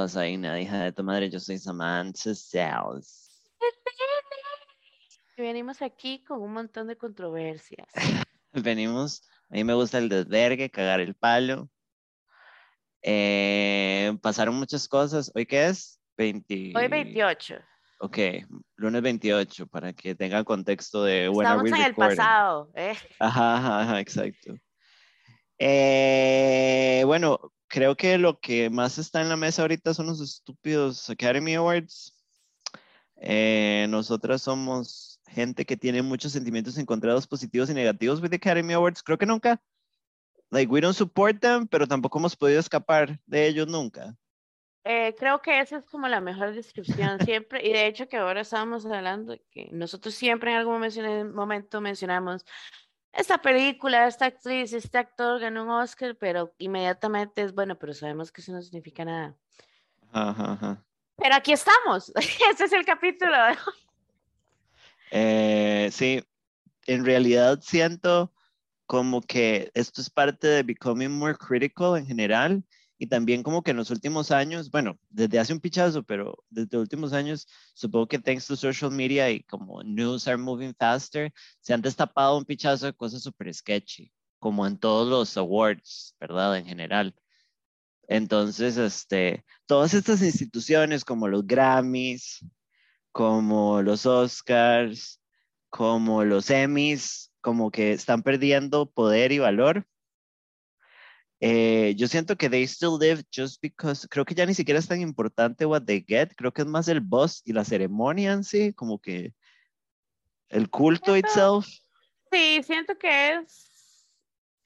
Todos y a Una hija de tu madre. Yo soy Samantha Sales. Venimos aquí con un montón de controversias. Venimos, a mí me gusta el desvergue, cagar el palo. Eh, pasaron muchas cosas. ¿Hoy qué es? 20... Hoy 28. Ok, lunes 28, para que tenga contexto de Estamos en el recording. pasado. ¿eh? Ajá, ajá, ajá, exacto. Eh, bueno, creo que lo que más está en la mesa ahorita son los estúpidos Academy Awards. Eh, nosotras somos gente que tiene muchos sentimientos encontrados positivos y negativos with the Academy Awards. Creo que nunca, like, we don't support them, pero tampoco hemos podido escapar de ellos nunca. Eh, creo que esa es como la mejor descripción siempre. Y de hecho que ahora estábamos hablando que nosotros siempre en algún momento mencionamos esta película, esta actriz, este actor ganó un Oscar, pero inmediatamente es bueno, pero sabemos que eso no significa nada. Ajá, ajá. Pero aquí estamos. Este es el capítulo. Eh, sí, en realidad siento como que esto es parte de becoming more critical en general y también como que en los últimos años, bueno, desde hace un pichazo, pero desde los últimos años, supongo que thanks to social media y como news are moving faster, se han destapado un pichazo de cosas súper sketchy, como en todos los awards, ¿verdad? En general. Entonces, este, todas estas instituciones como los Grammys, como los Oscars, como los Emmys, como que están perdiendo poder y valor. Eh, yo siento que they still live just because, creo que ya ni siquiera es tan importante what they get, creo que es más el buzz y la ceremonia en sí, como que el culto itself. Sí, siento que es,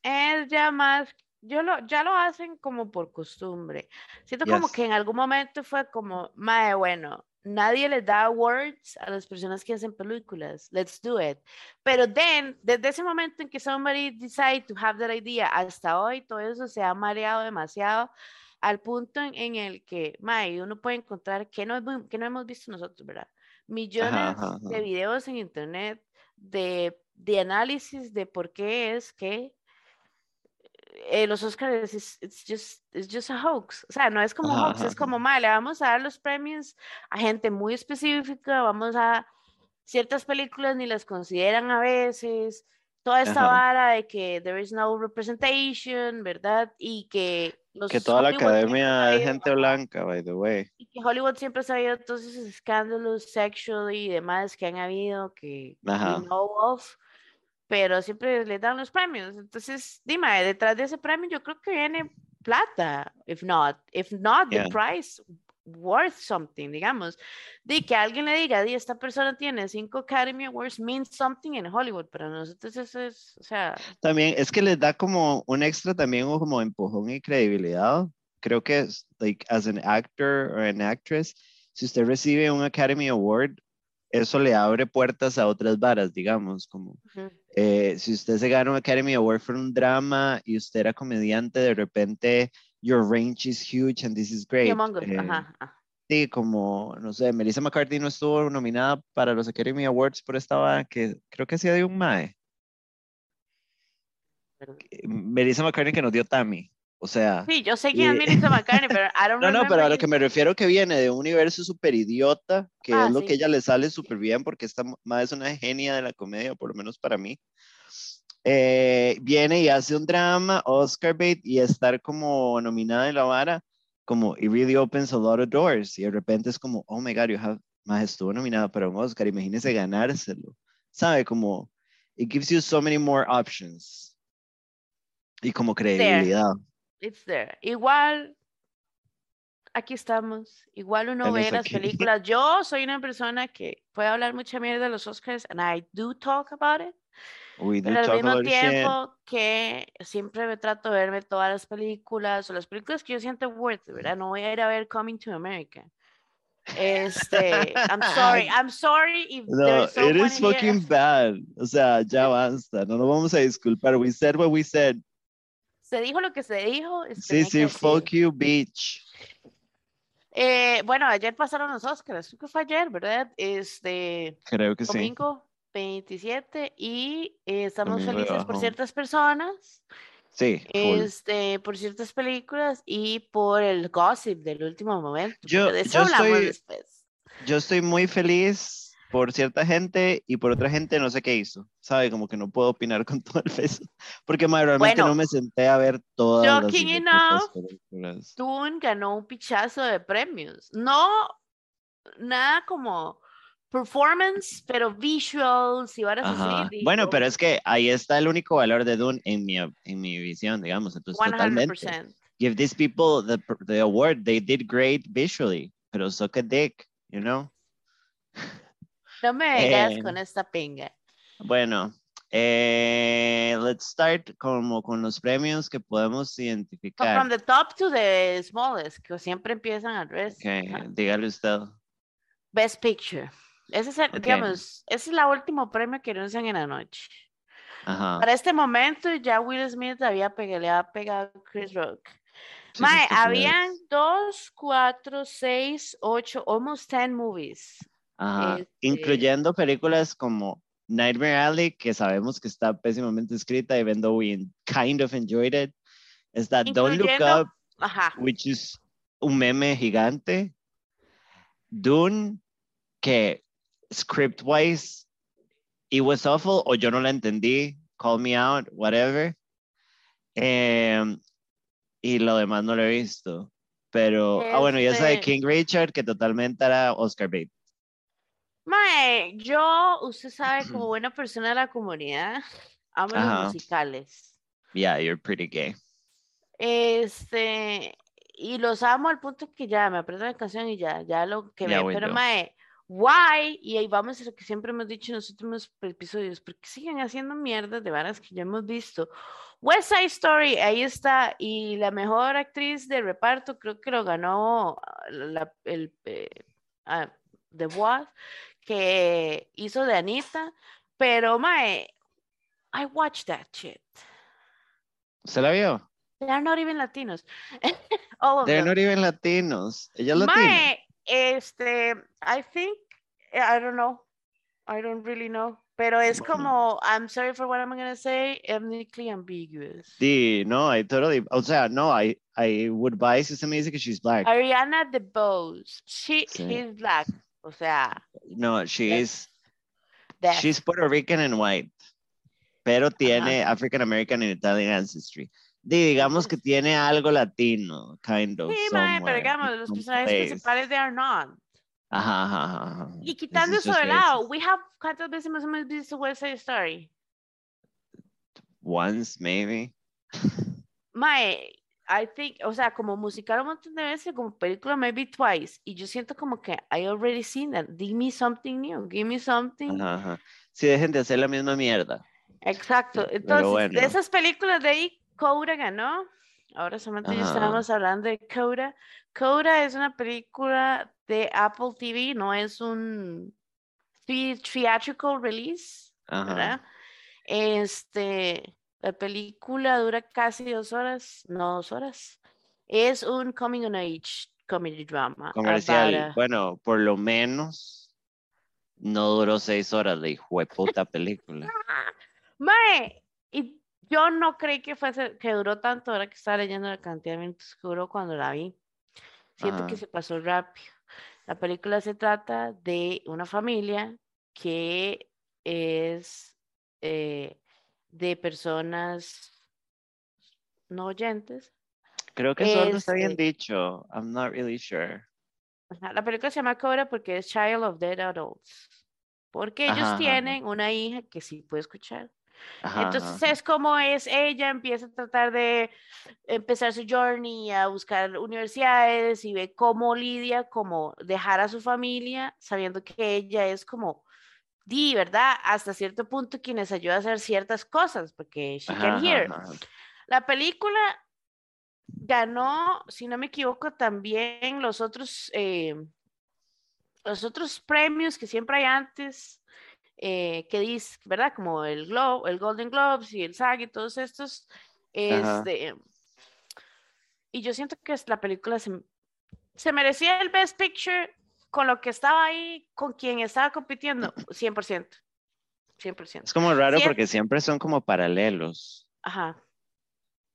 es ya más, yo lo, ya lo hacen como por costumbre. Siento como Yes. que en algún momento fue como, mae, bueno, nadie les da awards a las personas que hacen películas, let's do it. Pero then, desde ese momento en que somebody decide to have that idea, hasta hoy todo eso se ha mareado demasiado al punto en, en el que, mae, uno puede encontrar que no, que no hemos visto nosotros, ¿verdad? Millones ajá, de ajá. videos en internet de, de análisis de por qué es que eh, los Oscars es it's just, it's just a hoax. O sea, no es como Ajá, hoax, ajá, es como, mal, le vamos a dar los premios a gente muy específica, vamos a ciertas películas ni las consideran a veces, toda esta Ajá. vara de que there is no representation, ¿verdad? Y que los Que toda la Hollywood siempre academia es gente blanca, by the way. y que Hollywood siempre ha sabido todos esos escándalos sexual y demás que han habido que know of, pero siempre le dan los premios. Entonces, dime, detrás de ese premio yo creo que viene plata, if not, if not Yeah. the price worth something, digamos. De que alguien le diga, di, esta persona tiene cinco Academy Awards means something en Hollywood, pero nosotros eso es, o sea, También es que les da como un extra también o como empujón y credibilidad. Creo que like, as an actor or an actress, si usted recibe un Academy Award, eso le abre puertas a otras varas, digamos, como eh, si usted se gana un Academy Award por un drama y usted era comediante, de repente your range is huge and this is great. Eh, ajá, ajá. Sí, como, no sé, Melissa McCarthy no estuvo nominada para los Academy Awards por esta vara que creo que hacía de un mae. Melissa McCarthy que nos dio Tammy. O sea, Sí, yo sé quién es Melissa McCartney, pero I don't no, no, pero a lo que me refiero que viene de un universo súper idiota, que Ah, es lo sí. que ella le sale súper bien, porque esta mae es una genia de la comedia, por lo menos para mí. Eh, viene y hace un drama, Oscar bait, y estar como nominada en la vara, como it really opens a lot of doors. Y de repente es como, oh my god, you have, más estuvo nominada para un Oscar, imagínese ganárselo. ¿Sabe? Como, it gives you so many more options. Y como credibilidad. It's there. Igual, aquí estamos. Igual uno ve las películas. Yo soy una persona que puede hablar mucha mierda de los Oscars, and I do talk about it. We do Pero al mismo shit. tiempo que siempre me trato de verme todas las películas o las películas que yo siento worth, ¿verdad? No voy a ir a ver Coming to America. Este, I'm sorry, I'm sorry if No, there's it is here- fucking bad. O sea, ya basta. No nos vamos a disculpar. We said what we said. Se dijo lo que se dijo. Sí, sí, fuck you, bitch. Eh, bueno, ayer pasaron los Oscars, creo que fue ayer, ¿verdad? Este, Creo que sí. domingo 27 y eh, estamos Domingo felices por ciertas personas Sí, full. este, por ciertas películas y por el gossip del último momento. Yo- de eso yo hablamos estoy- después. Yo estoy muy feliz por cierta gente y por otra gente no sé qué hizo, ¿sabe? Como que no puedo opinar con todo el peso, porque ma, realmente Bueno, no me senté a ver todas las Shocking hijueputas enough. Dune ganó un pichazo de premios. No, nada como performance, pero visuals y varas así. Bueno, pero es que ahí está el único valor de Dune en mi, en mi visión, digamos. Entonces, totalmente. 100%. Give these people the, the award. They did great visually, pero suck a dick, you know? No me vengas Eh, con esta pinga. Bueno, eh, let's start como con los premios que podemos identificar. From the top to the smallest, que siempre empiezan al revés. Ok, Ajá. dígale usted. Best Picture. Ese es el, Ok. digamos, ese es el último premio que anuncian en la noche. Ajá. Para este momento ya Will Smith había pegado, le había pegado a Chris Rock. Mae, habían dos, cuatro, seis, ocho, almost ten movies. Ajá, Este- Incluyendo películas como Nightmare Alley, que sabemos que está pésimamente escrita, even though we kind of enjoyed it. Está Don't Look Up, Ajá. which is un meme gigante. Dune, que script-wise, it was awful, o yo no la entendí, call me out, whatever. Em, y lo demás no lo he visto. Pero, ah, bueno, y esa de Este- King Richard, que totalmente era Oscar Bate. Mae, yo, usted sabe, como buena persona de la comunidad, amo los musicales. Yeah, you're pretty gay. Este, y los amo al punto que ya me aprendo la canción y ya, ya lo que ve. we Pero, mae, why? Y ahí vamos a lo que siempre hemos dicho en los últimos episodios, porque siguen haciendo mierdas de varas que ya hemos visto. West Side Story, ahí está, y la mejor actriz de reparto creo que lo ganó ah, la, el eh, ah, The Voice, que hizo de Anita, pero, mae, I watched that shit. ¿Se la vio? They are not even Latinos. All of They're them. not even latinos. Ella es latina. Mae, este, I think, I don't know. I don't really know. Pero es como, I'm sorry for what I'm gonna say, ethnically ambiguous. Sí, no, I totally, o sea, no, I, I would buy si usted me dice que she's black. Ariana DeBose, she, Sí. she's black. O sea, No, she is, deaf. she's Puerto Rican and white, pero tiene African American and Italian ancestry. Di- digamos que tiene algo latino, kind of. Sí, mae, pero digamos, los personajes place. principales they are not. Ajá, ajá, ajá. Y quitando eso de lado, we have, ¿cuántas veces más hemos visto West Side Story? Once, maybe. Mae, I think, o sea, como musical un montón de veces, como película maybe twice, y yo siento como que I already seen that. Give me something new, give me something. Ajá. Sí, dejen de hacer la misma mierda. Exacto. Entonces, bueno. de esas películas de ahí, Coda ganó. Ahora solamente ya estábamos hablando de Coda. Coda es una película de Apple TV, no es un thea- theatrical release. Ajá. ¿verdad? Este, la película dura casi dos horas, no dos horas. Es un coming on age comedy drama. Comercial. a- Bueno, por lo menos no duró seis horas la hijueputa película. Mae, y yo no creí que fuese, que duró tanto ahora que estaba leyendo la cantidad de minutos que duró cuando la vi. Siento que se pasó rápido. La película se trata de una familia que es eh, de personas no oyentes. Creo que solo está bien Este- dicho. I'm not really sure. La película se llama Cobra porque es Child of Dead Adults. Porque ellos ajá, tienen una hija que sí puede escuchar. Ajá, Entonces es como es ella, empieza a tratar de empezar su journey, a buscar universidades y ve cómo lidia, como dejar a su familia, sabiendo que ella es como, di, ¿verdad? Hasta cierto punto quienes ayuda a hacer ciertas cosas, porque she can ajá, hear. ajá. La película ganó, si no me equivoco, también los otros, eh, los otros premios que siempre hay antes, eh, que dice, ¿verdad? Como el Globe, el Golden Globes y el SAG y todos estos. Este, y yo siento que la película se, se merecía el Best Picture con lo que estaba ahí, con quien estaba compitiendo, 100%. 100%. Es como raro Sí, es- porque siempre son como paralelos. Ajá.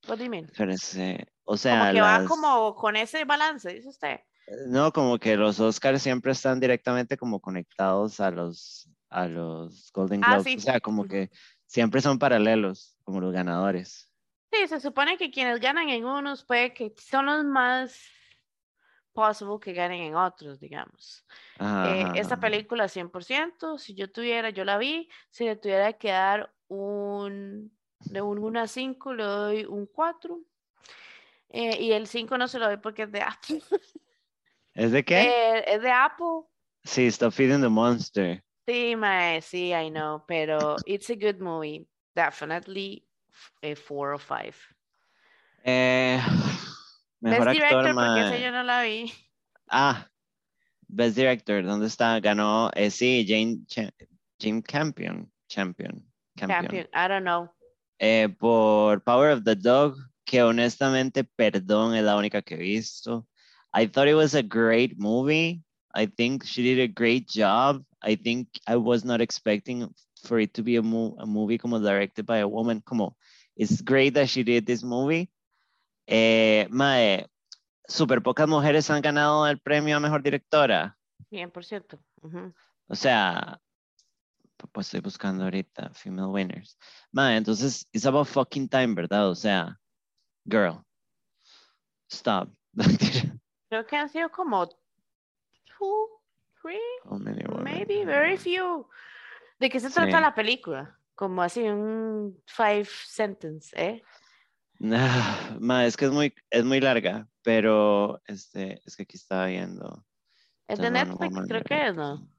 What do you mean? Pero ese- o sea, Como que va las- como con ese balance, dice usted. no, como que los Oscars siempre están directamente como conectados a los, a los Golden Ah, Globes. sí. O sea, como que siempre son paralelos, como los ganadores. Sí, se supone que quienes ganan en unos puede que son los más possible que ganen en otros, digamos. Eh, esta película 100%, si yo tuviera, yo la vi, si le tuviera que dar un, de un 1 a 5, le doy un 4. Eh, y el 5 no se lo doy porque es de Apple. ¿Es de qué? Eh, es de Apple. Sí, Stop Feeding the Monster. Sí, mae, sí, I know, pero it's a good movie. Definitely a 4 o 5. Eh, mejor Best actor, Director, porque esa yo no la vi. Ah, Best Director, ¿dónde está? Ganó, eh, sí, Jane, Campion, Champion, Campion. Champion, I don't know. Eh, por Power of the Dog, que honestamente, perdón, es la única que he visto. I thought it was a great movie. I think she did a great job. I think I was not expecting for it to be a, mo- a movie como directed by a woman. Como, it's great that she did this movie. Eh, mae, super pocas mujeres han ganado el premio a mejor directora. 100%. ujú. O sea, pu- pues estoy buscando ahorita female winners. Mae, entonces, it's about fucking time, ¿verdad? O sea, girl, stop. Creo que han sido como two, three, How many women? maybe very few. ¿De qué se trata Sí. la película? Como así un five sentence, ¿eh? Ah, ma, es que es muy, es muy larga, pero este, es que aquí estaba viendo. Es de Netflix, Woman creo que es, ¿no?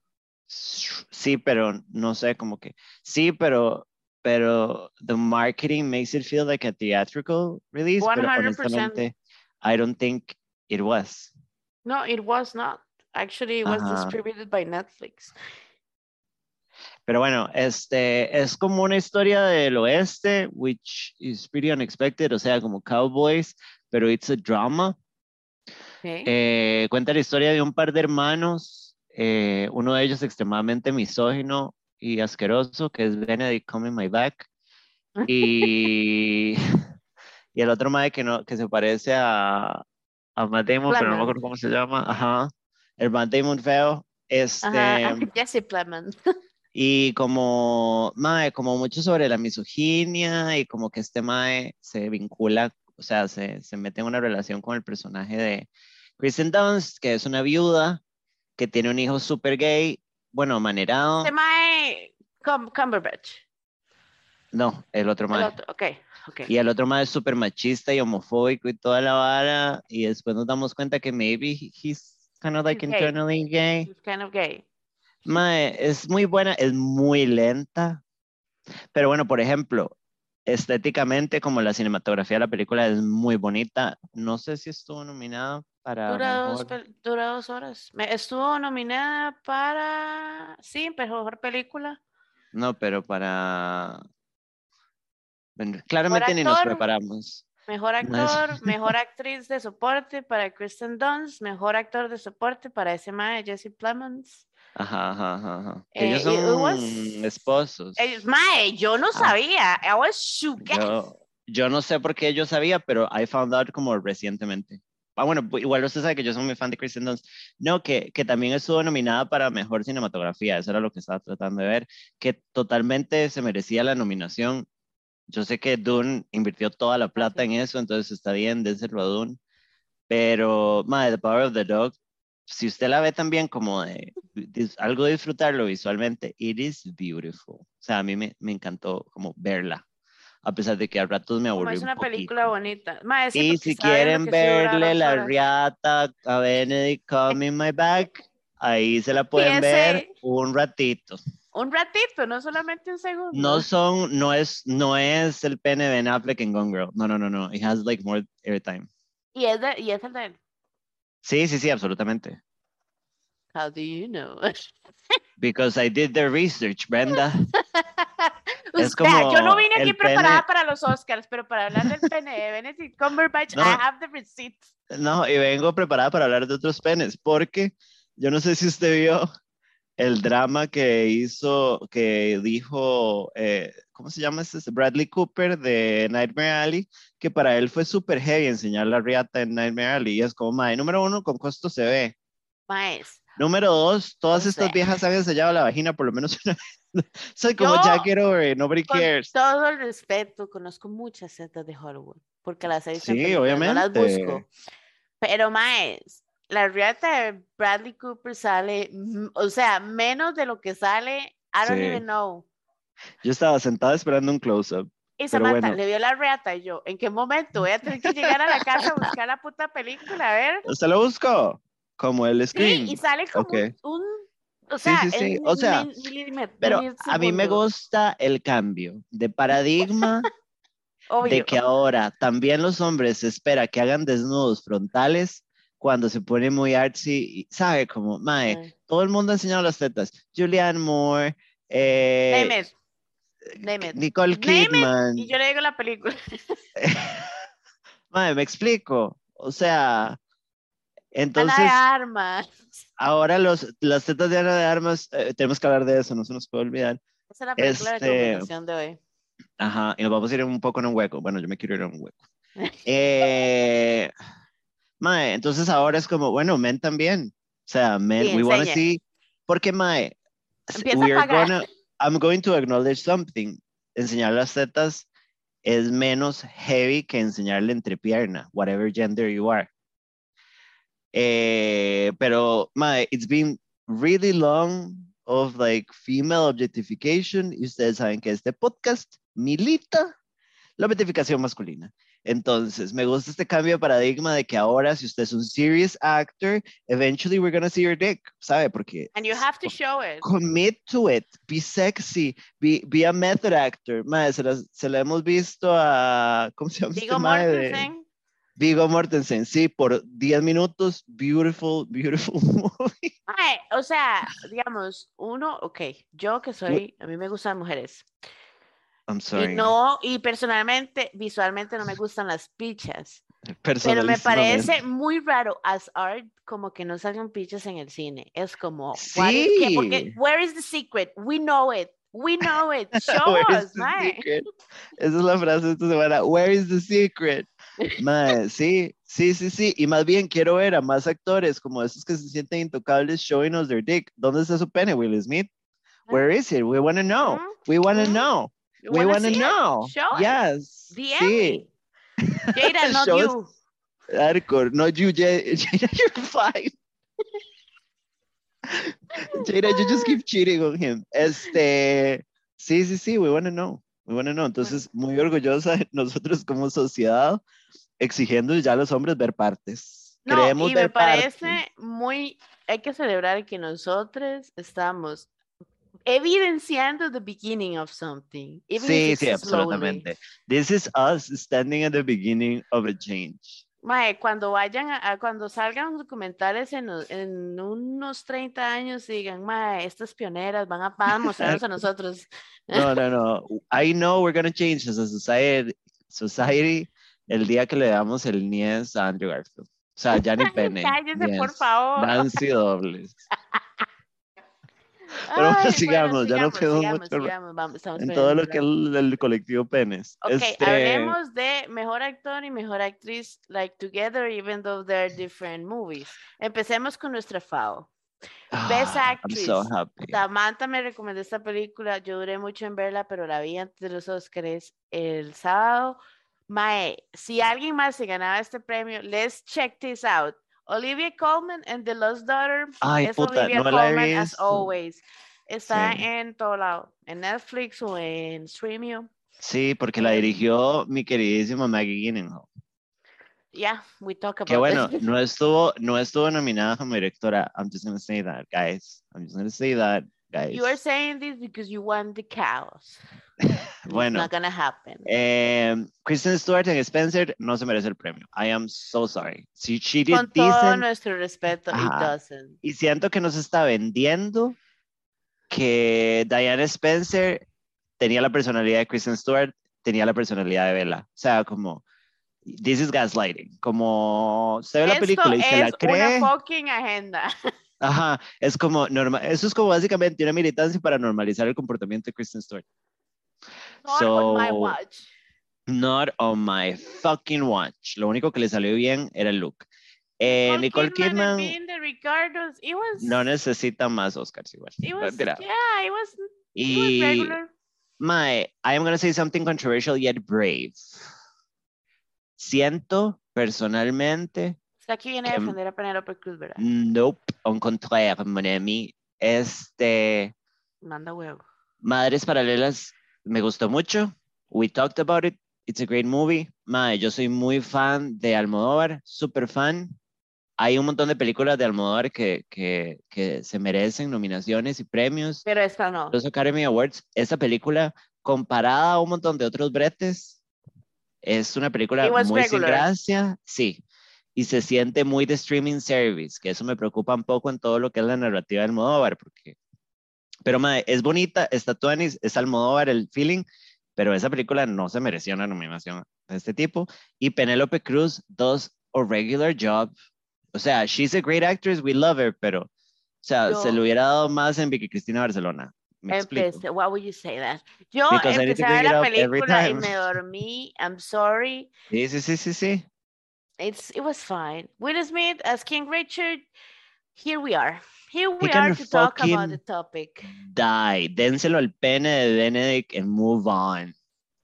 Sí, pero no sé, como que sí, pero pero the marketing makes it feel like a theatrical release, pero 100%. honestamente I don't think it was. No, it was not. Actually, it was distributed by Netflix. Pero bueno, este es como una historia del oeste, which is pretty unexpected, o sea, como cowboys, pero it's a drama. Okay. Eh, cuenta la historia de un par de hermanos, eh, uno de ellos extremadamente misógino y asqueroso, que es Benedict Coming My Back, y, y el otro madre que, no, que se parece a, a Matt Damon, pero no me acuerdo cómo se llama, ajá, el Matt Damon feo, este, Ajá, Jesse Plemons. y como, mae, como mucho sobre la misoginia y como que este mae se vincula, o sea, se, se mete en una relación con el personaje de Kristen Dunst, que es una viuda que tiene un hijo súper gay, bueno, manerado. Se mae Cum- Cumberbatch. No, el otro El mae. otro, ok, ok. Y el otro mae es súper machista y homofóbico y toda la vara. Y después nos damos cuenta que maybe he- he's kind of like He's gay. internally gay. He's kind of gay. Mae, es muy buena, es muy lenta. Pero bueno, por ejemplo, estéticamente, como la cinematografía de la película es muy bonita. No sé si estuvo nominada para Dura dos, dura horas. Estuvo nominada para. Sí, mejor película. No, pero para. Claramente ni nos preparamos. Mejor actor, mejor actriz de soporte para Kristen Dunst, mejor actor de soporte para ese mae Jesse Plemons. Ajá, ajá, ajá. Eh, Ellos it son was- esposos. Ellos- mae, yo no Ah. sabía. I was shook. Yo, yo no sé por qué yo sabía, pero I found out como recientemente. Ah, bueno, igual usted sabe que yo soy muy fan de Kristen Dunst. No, que, que también estuvo nominada para Mejor Cinematografía, eso era lo que estaba tratando de ver, que totalmente se merecía la nominación. Yo sé que Dune invirtió toda la plata en eso, entonces está bien, déselo a Dune. Pero, madre, The Power of the Dog, si usted la ve también como de, dis- algo de disfrutarlo visualmente, it is beautiful. O sea, a mí me, me encantó como verla, a pesar de que a ratos me aburrí es un una película poquito. bonita. Sí, Y si quieren verle la horas. riata a Benedict Coming My Back, ahí se la pueden ver ese- un ratito. Un ratito, no solamente un segundo. No son, no es, no es el pene de Ben Affleck en Gone Girl. No, no, no, no. It has like more airtime. Y es, de, y es el de él. Sí, sí, sí, absolutamente. How do you know? Because I did the research, Brenda. Es Usted, yo no como vine aquí preparada pene- para los Oscars, pero para hablar del pene de Benedict Cumberbatch, No. I have the receipts. No, y vengo preparada para hablar de otros penes, porque yo no sé si usted vio el drama que hizo, que dijo, eh, ¿cómo se llama este? Bradley Cooper de Nightmare Alley, que para él fue súper heavy enseñar la riata en Nightmare Alley. Y es como, mae, número uno, con costo se ve. Maes. Número dos, todas O estas sea. viejas han ensayado la vagina por lo menos una vez. Soy como Yo, Jack Over, nobody Con cares. todo el respeto, conozco muchas setas de Hollywood, porque las he visto Sí, películas, no las obviamente. busco. Pero, maes, la riata de Bradley Cooper sale, o sea, menos de lo que sale, I don't Sí. even know. Yo estaba sentada esperando un close-up. Y Samantha bueno. le vio la riata y yo, ¿en qué momento voy a tener que llegar a la casa a buscar la puta película? A ver. ¿Usted lo buscó? Como el Sí, screen. y sale como Ok. un, o Sí, sea, sí, sí, en o sea, mil- Pero a mí me gusta el cambio de paradigma de que ahora también los hombres se espera que hagan desnudos frontales cuando se pone muy artsy, ¿sabe? Como, mae, Ay. todo el mundo ha enseñado las tetas. Julianne Moore, eh, Name it. Name it. Nicole Name it, Kidman. Y yo le digo la película. Mae, me explico. O sea, Ana entonces de Armas. ahora los, las tetas de Ana de Armas, eh, tenemos que hablar de eso, no se nos puede olvidar. Esa es la película Este, de combinación de hoy. Ajá, y nos vamos a ir un poco en un hueco. Bueno, yo me quiero ir en un hueco. Eh, mae, entonces ahora es como, bueno, men también. O sea, men, Sí, we want to see. Porque, mae, Empieza we are gonna, I'm going to acknowledge something. Enseñar las tetas es menos heavy que enseñar la entrepierna, whatever gender you are. Eh, pero, mae, it's been really long of like female objectification y ustedes saben que este podcast milita la objetificación masculina. Entonces, me gusta este cambio de paradigma de que ahora si usted es un serious actor, eventually we're gonna see your dick, ¿sabe? Porque And you have to show it. commit to it, be sexy, be, be a method actor. Mae, se, las- se la hemos visto a, ¿cómo se llama este de- Mortensen. Viggo Mortensen, sí, por 10 minutos, beautiful, beautiful movie. Mae, o sea, digamos, uno, ok, yo que soy, a mí me gustan mujeres. I'm Y sorry. no, y personalmente, visualmente no me gustan las pichas. Pero me parece muy raro as art como que no salgan pichas en el cine. Es como, what is-. Porque, Sí. where is the secret? We know it. We know it. Show us, mae. secret? Esa es la frase de esta semana. Where is the secret? Mae, sí, sí, sí, sí. Y más bien quiero ver a más actores como esos que se sienten intocables showing us their dick. ¿Dónde está su pene, Will Smith? Where is it? We want to know. We want to know. We wanna want to it? know. Show it. Yes. DM sí. Jada, not you. Hardcore. No, you, Jada, you're fine. Jada, you just keep cheating on him. Este, sí, sí, sí, we want to know. We want to know. Entonces, muy orgullosa de nosotros como sociedad, exigiendo ya a los hombres ver partes. No, y me partes. parece muy, hay que celebrar que nosotros estamos evidenciando the beginning of something. even Sí, sí, slowly. absolutamente. This is us standing at the beginning of a change. Mae, cuando vayan a, a- cuando salgan documentales en, en unos 30 años y digan, mae, estas pioneras van a, van a mostrarnos a nosotros. No, no, no. I know we're going to change as a society, society el día que le damos el niés a Andrew Garfield. O sea, ni pene. Cállese, por niés. favor. Nancy dobles. Pero bueno, Ay, sigamos, ya no fuimos sigamos, mucho sigamos, vamos, En todo lo que es el, el colectivo penes. Ok, Este, hablemos de mejor actor y mejor actriz, like together, even though they're different movies. Empecemos con nuestra FAO. Best ah, so Actress. happy. Samantha me recomendó esta película, yo duré mucho en verla, pero la vi antes de los Oscars el sábado. Mae, si alguien más se ganaba este premio, let's check this out. Olivia Colman and The Lost Daughter Ay, es puta, Olivia no la he Colman as visto. always. Está Sí. en todo lado, en Netflix o en Streamio. Sí, porque la dirigió mi queridísima Maggie Gyllenhaal. Yeah, we talk about Que bueno, this. no estuvo, no estuvo nominada como directora. I'm just gonna say that, guys. I'm just gonna say that, guys. You are saying this because you want the cows. Bueno, It's not gonna happen. eh, Kristen Stewart en Spencer no se merece el premio. I am so sorry. Si she did Con todo decent, nuestro respeto, it Ajá. doesn't. y siento que nos está vendiendo que Diana Spencer tenía la personalidad de Kristen Stewart, tenía la personalidad de Bella. O sea, como, this is gaslighting. Como, usted ve la Esto película y se la es cree. una fucking agenda. Ajá, es como normal, eso es como básicamente una militancia para normalizar el comportamiento de Kristen Stewart. Not So- on my watch. Not on my fucking watch. Lo único que le salió bien era el look. Eh, Nicole Kidman Ricardos, it was, no necesita más Oscars igual. it was, yeah, it was, it was Y regular. my, I am gonna say something controversial yet brave. Siento personalmente, Está aquí viene a que- defender a Penelope Cruz, ¿verdad? nope, on contraire, mon ami, este, Manda huevo. Madres Paralelas me gustó mucho. We talked about it. It's a great movie. Mae, yo soy muy fan de Almodóvar, super fan. Hay un montón de películas de Almodóvar que, que, que se merecen nominaciones y premios. Pero esta no. Los Academy Awards, esta película, comparada a un montón de otros bretes, es una película muy sin regular. gracia, sí. Y se siente muy de streaming service, que eso me preocupa un poco en todo lo que es la narrativa de Almodóvar, porque... Pero, mae, es bonita, está tuanis, es Almodóvar el feeling, pero esa película no se merecía una nominación de este tipo. Y Penélope Cruz does a regular job. O sea, she's a great actress, we love her, pero, o sea, se le hubiera dado más en Vicky Cristina Barcelona. Me. Empecé, why would you say that? Yo Because empecé a ver la película y me dormí. I'm sorry. Sí, sí, sí, sí, sí. It's it was fine. Will Smith as King Richard. Here we are. Here we can are to talk about the topic. Die. Dénselo al pene de Benedict and move on.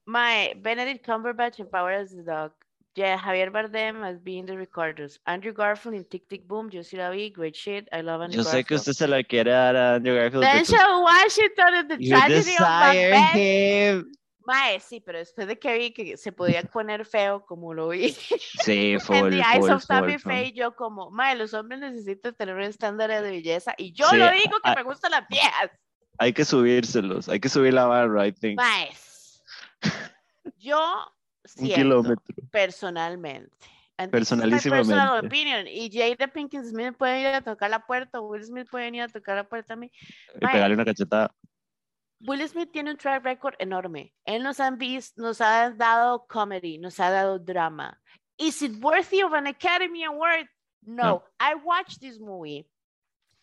My Benedict Cumberbatch in Power as the Dog. Yeah, Javier Bardem as being the Ricardos. Andrew Garfield in Tic Tic Boom. Sí la. Great shit. I love Andrew Yo sé que Garfield. usted se la quiere dar a Andrew Garfield. Denzel Washington in the You tragedy of Macbeth. him. Mae, sí, pero después de que vi que se podía poner feo como lo vi Sí, en full, The Eyes full, of Tammy. Faye, yo como, mae, los hombres necesitan tener un estándar de belleza y yo Sí, lo digo que ah, me gustan las viejas. Hay que subírselos. Hay que subir la barra, I think. Mae, yo Un siento kilómetro. personalmente. Personalísimamente. personal opinion, y Jada Pinkett Smith puede ir a tocar la puerta, Will Smith puede venir a tocar la puerta a mí. Y pegarle una cachetada. Will Smith tiene un track record enorme. Él nos, han vis- nos ha dado comedy, nos ha dado drama. Is it worthy of an Academy Award? No. No. I watched this movie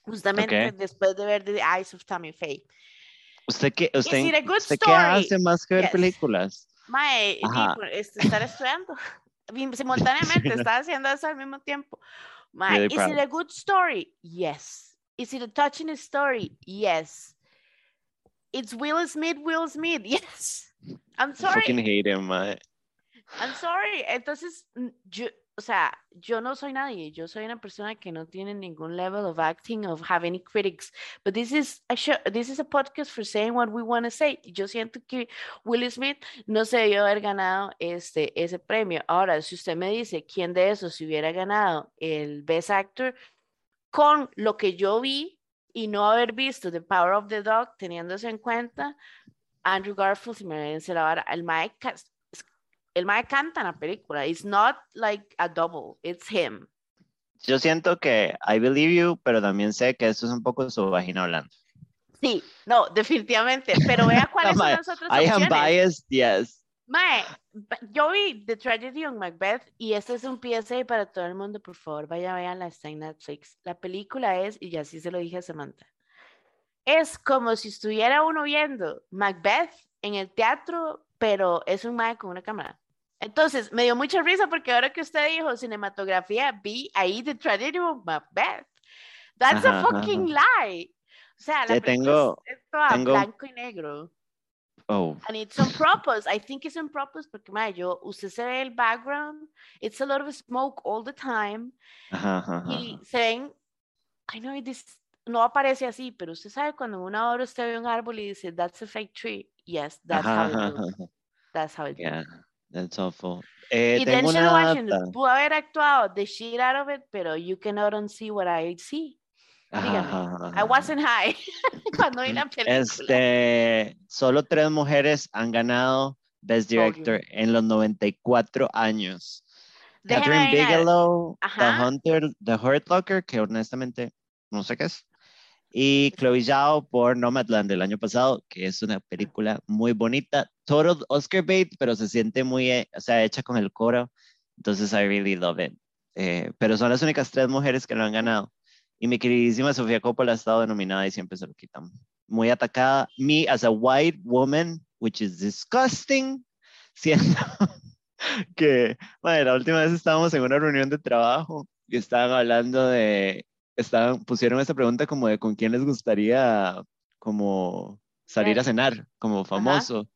justamente Ok. después de ver The Eyes of Tammy Faye. ¿Usted qué, usted, it a good usted qué story? hace más que ver Yes. películas? Mae, estar estudiando. Simultáneamente Sí, estaba haciendo eso al mismo tiempo. Mae, Really is it proud. a good story? Yes. Is it a touching story? Yes. It's Will Smith, Will Smith. Yes. I'm sorry. Fucking hate him. I'm sorry. Entonces, mm, yo, o sea, yo no soy nadie. Yo soy una persona que no tiene ningún level of acting, of have any critics. But this is a show, this is a podcast for saying what we want to say. Yo siento que Will Smith no se debió haber ganado este, ese premio. Ahora, si usted me dice quién de esos se hubiera ganado el Best Actor, con lo que yo vi y no haber visto The Power of the Dog, teniéndose en cuenta, Andrew Garfield si me merece la vara. El ca- el Mae canta en la película. It's not like a double, it's him. Yo siento que I believe you, pero también sé que esto es un poco su vagina hablando. Sí, no, definitivamente. Pero vea cuáles son las otras I am opciones. biased, yes. Mae, yo vi The Tragedy of Macbeth y este es un PSA para todo el mundo, por favor, vaya, veanla, está en Netflix. La película es, y ya sí se lo dije a Samantha, es como si estuviera uno viendo Macbeth en el teatro, pero es un mae con una cámara. Entonces, me dio mucha risa porque ahora que usted dijo cinematografía, vi ahí The Tragedy of Macbeth. That's Ajá, a ajá, fucking lie. O sea, la película tengo- es, es toda tengo- blanco y negro. Oh, And it's on purpose. I think it's on purpose porque, mae, yo, usted se ve el background, it's a lot of smoke all the time, ajá, ajá, ajá. y se ven, I know this no aparece así, pero usted sabe cuando una hora usted ve un árbol y dice, that's a fake tree. Yes, that's how it looks. That's how it Yeah, looks. that's awful. Eh, Y tengo una Washington pudo haber actuado the shit out of it, pero you cannot unsee what I see. Dígame. I wasn't high cuando vi la película. Este, solo tres mujeres han ganado Best. Director en los 94 años. Catherine. Bigelow, The Ajá. Hunter, The Hurt Locker, que honestamente no sé qué es. Y Chloe Zhao por Nomadland del año pasado, que es una película muy bonita. Total Oscar bait, pero se siente muy, eh, o sea, hecha con el coro. Entonces, I really love it. Eh, pero son las únicas tres mujeres que lo han ganado. Y mi queridísima Sofía Coppola ha estado denominada y siempre se lo quitan. Muy atacada. Me as a white woman, which is disgusting, siendo que, bueno, la última vez estábamos en una reunión de trabajo y estaban hablando de, estaban, pusieron esta pregunta como de con quién les gustaría como salir a cenar, como famoso.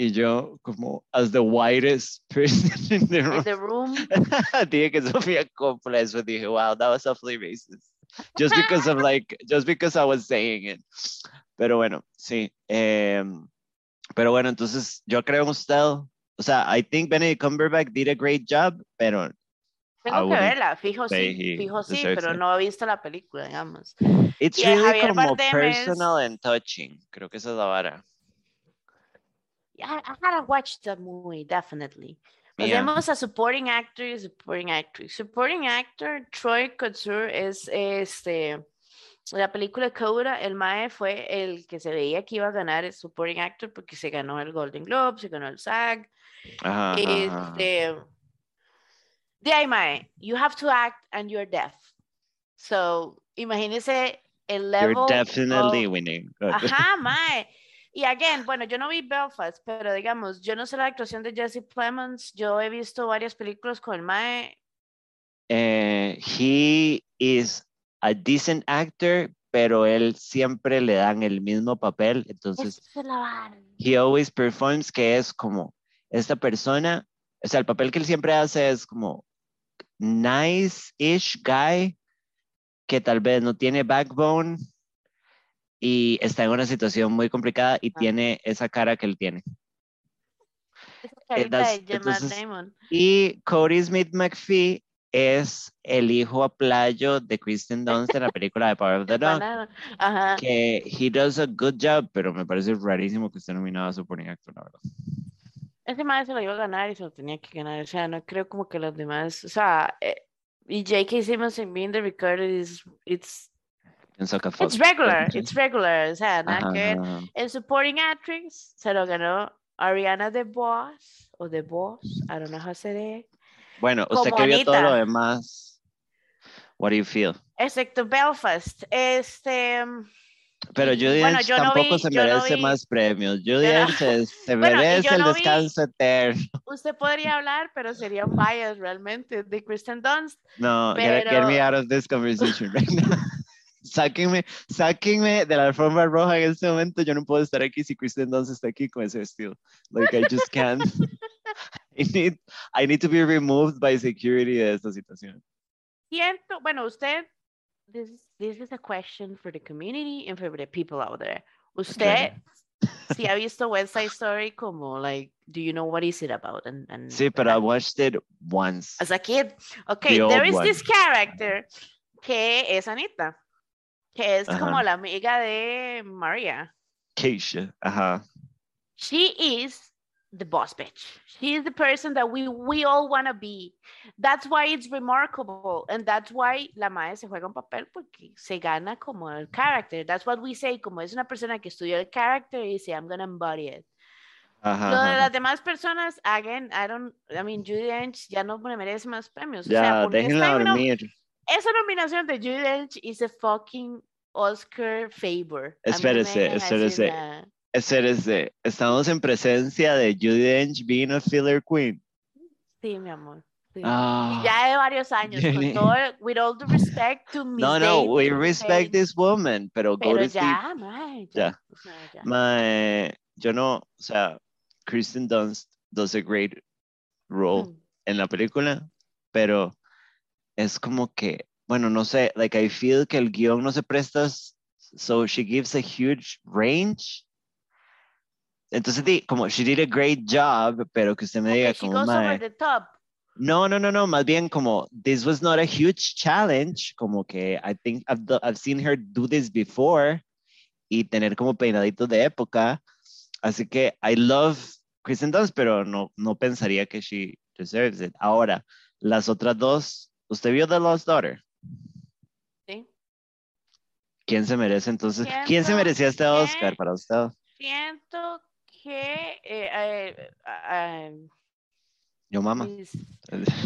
Y yo, como, as the whitest person in the room. In the room. dije que Sofía Coppola, eso dije, wow, that was awfully racist. Just because of like, just because I was saying it. Pero bueno, sí. Eh, pero bueno, entonces yo creo en usted. O sea, I think Benedict Cumberbatch did a great job, pero tengo que verla, fijo sí, fijo sí, pero no he visto la película, digamos. It's really como personal and touching, creo que esa es la vara. I, I gotta watch the movie, definitely. Pasemos a supporting actor y supporting actress. Supporting actor, Troy Kotsur es este. La película Coda, el Mae fue el que se veía que iba a ganar el supporting actor porque se ganó el Golden Globe, se ganó el SAG. Ajá, este, de ahí, Mae, you have to act and you're deaf. So, imagínese el level. You're definitely winning. Ajá, Mae. Y again, bueno, yo no vi Belfast, pero digamos, yo no sé la actuación de Jesse Plemons. Yo he visto varias películas con el Mae. Eh, he is a decent actor, pero él siempre le dan el mismo papel. Entonces, he always performs, que es como esta persona, o sea, el papel que él siempre hace es como nice-ish guy que tal vez no tiene backbone y está en una situación muy complicada y tiene esa cara que él tiene. y Cody Smith McPhee es el hijo a playo de Kristen Dunst en la película de Power of the Dog. Que he does a good job, pero me parece rarísimo que esté nominado a Supporting Actor, la verdad. Ese más se lo iba a ganar y se lo tenía que ganar. O sea, no creo como que los demás. O sea, eh, y J.K. Simmons en Being the Record is it's It's regular, it's regular, o sea, nada que. El supporting actress se lo ganó Ariana DeBose o DeBose, I don't know how to say it. Bueno, usted que vio todo lo demás, what do you feel? Excepto Belfast, este... Pero Judy bueno, tampoco se merece más premios. Judy se, se merece el descanso eterno. Usted podría hablar, pero sería un bias realmente de Kristen Dunst. No, pero... get, get me out of this conversation right now sáquenme, sáquenme de la alfombra roja en este momento. Yo no puedo estar aquí si Kristen Dunst está aquí con ese vestido. Like, I just can't. I need, I need to be removed by security de esta situación. Siento, bueno, usted, this, this is a question for the community and for the people out there. Usted, si ha visto West Side Story como, like, do you know what is it about? And, and sí, pero I watched it once. As a kid. Okay, there is one. this character que es Anita que es como la amiga de Maria. Keisha, ajá. She is the boss bitch. She is the person that we, we all want to be. That's why it's remarkable. And that's why la madre se juega un papel porque se gana como el character. That's what we say, como es una persona que estudió el character y dice, I'm going to embody it. Ajá, Lo de las demás personas, again, I don't, I mean, Judy Dench ya no me merece más premios. Ya, o sea, déjenla dormir. Esa nominación de Judy Dench is a fucking Oscar favor. Espérese, espérese. Espérese. Estamos en presencia de Judy Dench being a filler queen. Sí, mi amor. Ah. ya de varios años, con todo, with all the respect to Miss No, no, we respect this woman, pero, pero ya, mae, ya, ya. Mae, yo no, o sea, Kristen Dunst does a great role mm. en la película, pero es como que bueno, no sé, like I feel que el guion no se presta, so she gives a huge range. Entonces, como she did a great job, pero que usted me diga como, she goes over the top. No, no, no, no, más bien como this was not a huge challenge, como que I think I've, I've seen her do this before y tener como peinaditos de época. Así que I love Kristen Dunst, pero no, no pensaría que she deserves it. Ahora, las otras dos, ¿usted vio The Lost Daughter? ¿Quién se merece entonces? ¿Quién se merecía este Oscar para usted? Siento que eh, eh, eh, yo mamá.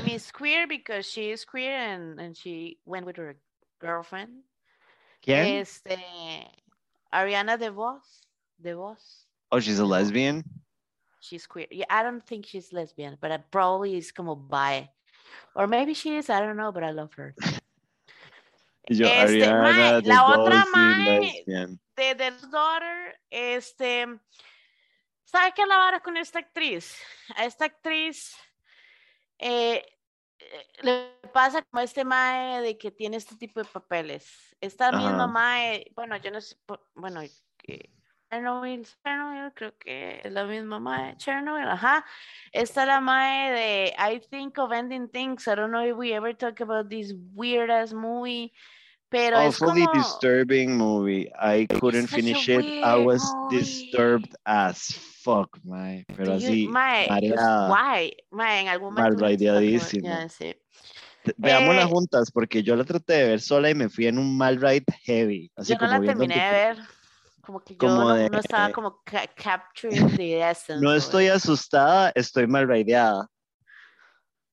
Miss, Queer because she is queer and, and she went with her girlfriend. ¿Quién? Este, Ariana DeVos. DeVos. Oh, she's a lesbian. She's queer. Yeah, I don't think she's lesbian, but I probably is como bi. Or maybe she is, I don't know, but I love her. Y yo, Este, Ariana mae, la otra mae- de The Daughter, este, ¿sabe qué la vara con esta actriz? A esta actriz eh, eh, le pasa como este mae de que tiene este tipo de papeles. Esta misma Ajá. mae, bueno, yo no sé, bueno, que Chernobyl, Chernobyl, creo que es la misma mae, Chernobyl, ajá. Esta es la mae de I Think of Ending Things. I don't know if we ever talk about this weird ass movie, pero es Awfully como... disturbing movie. I couldn't finish it. I was movie. disturbed as fuck, man. Pero you- así, mae, why? Mae, en algún momento. Mal me hizo la raideadísima. pregunta, ya veámosla eh, juntas, porque yo la traté de ver sola y me fui en un mal ride heavy. Así Yo no como la viendo terminé de ver. Como que yo como no, de- no estaba como ca- capturing the essence. No estoy asustada, estoy mal rideada.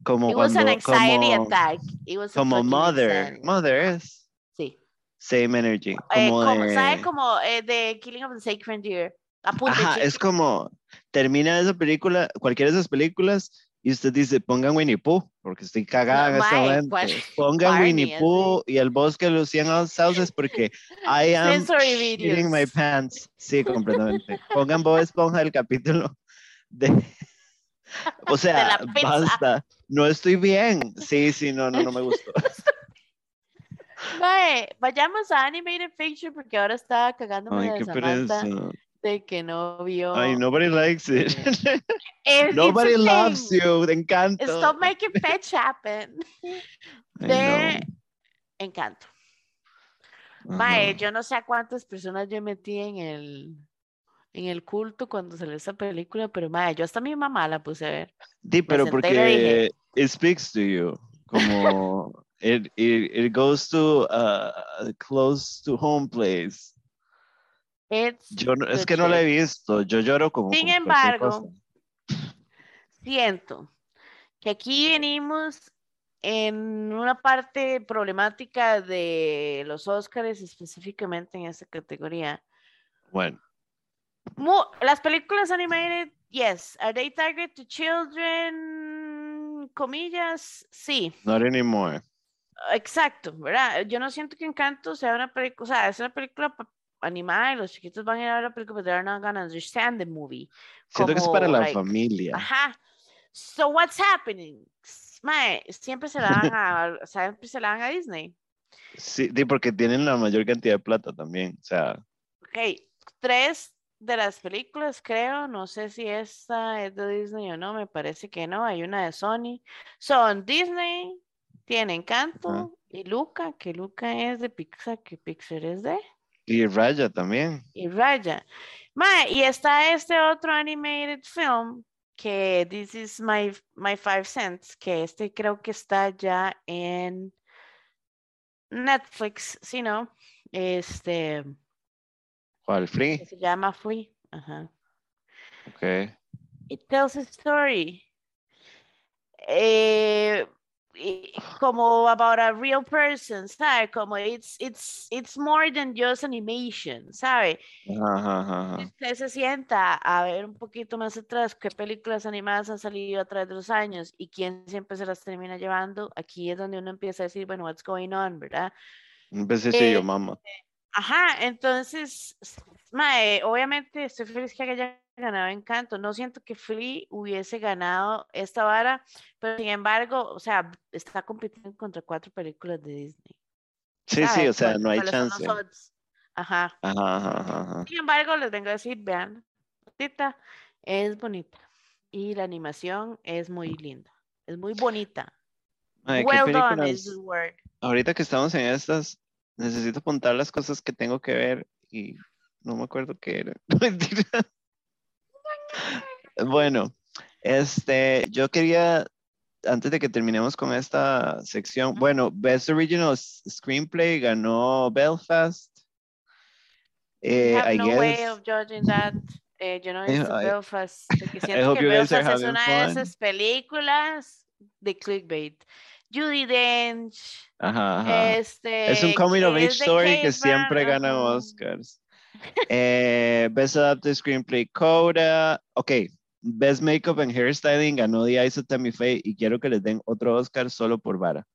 Como It was cuando, an anxiety como, attack. It was como Mother. anxiety. Mother es Sí. same energy. Eh, Como como, de- ¿Sabe? Como eh, de Killing of the Sacred Deer. Apunte, Ajá, chico. es como termina esa película, cualquiera de esas películas, y usted dice, pongan Winnie Pooh, porque estoy cagada No, en este momento. Pongan Barney, Winnie. Pooh y el bosque de los 100 sauces porque I am shitting my pants. Sí, completamente. Pongan Bob Esponja el capítulo de... O sea, basta. No estoy bien. Sí, sí, no, no, no me gustó. Mae, vayamos a Animated Picture porque ahora está cagándome Ay, de qué De que no vio. Ay, nobody likes it. It's- Nobody it's a loves you. De encanto. Stop making fetch happen. De. Encanto. Ajá. Mae, yo no sé a cuántas personas yo metí en el en el culto cuando salió esa película, pero mae, yo hasta mi mamá la puse a ver. Sí, pero le dije. porque it speaks to you. Como it, it, it goes to uh, a close to home place. It's Yo no- es que no la he visto. Yo lloro como. Sin embargo, siento que aquí venimos en una parte problemática de los Oscars, específicamente en esta categoría. Bueno, las películas animated, yes. Are they targeted to children? Comillas, sí. not anymore. Exacto, ¿verdad? Yo no siento que Encanto sea una película, o sea, es una película animada y los chiquitos van a ir a ver la película, but they're not gonna understand the movie. Siento que es para la like, familia. Ajá. So what's happening? Mae, siempre se la dan a, siempre se la dan a Disney. Sí, sí, porque tienen la mayor cantidad de plata también. O sea, Ok, tres de las películas, creo, no sé si esta es de Disney o no, me parece que no, hay una de Sony. Son Disney, tiene Encanto y Luca, que Luca es de Pixar, que Pixar es de, y Raya también. y Raya. Mae, y está este otro animated film, que This is my, my Five Cents, que este creo que está ya en Netflix, si no, este, ¿Cuál? Free. se llama Free. Ajá. Ok. It tells a story. Eh, como about a real person, ¿sabe? Como it's, it's, it's more than just animation, ¿sabe? Ajá, ajá, ajá. Si usted se sienta a ver un poquito más atrás qué películas animadas han salido a través de los años y quién siempre se las termina llevando, aquí es donde uno empieza a decir, bueno, what's going on, ¿verdad? Yo, Eh, mamá. Ajá, entonces, mae, obviamente estoy feliz que haya ganado Encanto. No siento que Flea hubiese ganado esta vara, pero sin embargo, o sea, está compitiendo contra cuatro películas de Disney. Sí, sí, o sea, ¿Cuál- no hay chance. Ajá. Ajá, ajá, ajá. Sin embargo, les vengo a decir, vean, bonita, es bonita. Y la animación es muy linda. Es muy bonita. Ay, ¿qué well done is the word. Ahorita que estamos en estas, necesito apuntar las cosas que tengo que ver y no me acuerdo qué era. Bueno, este, yo quería, antes de que terminemos con esta sección, bueno, Best Original Screenplay ganó Belfast. Eh, have I no way guess. of judging that. Eh, yo no he I- visto I- Belfast, porque siento que Belfast es una de fun. esas películas de clickbait. Judy Dench. Ajá, ajá. Este, Es un coming of age story que siempre Brown, gana. Oscars. Eh, Best Adapted Screenplay Coda. Ok, Best Makeup and Hairstyling ganó The Eyes of Tammy Faye y quiero que les den otro Oscar solo por vara.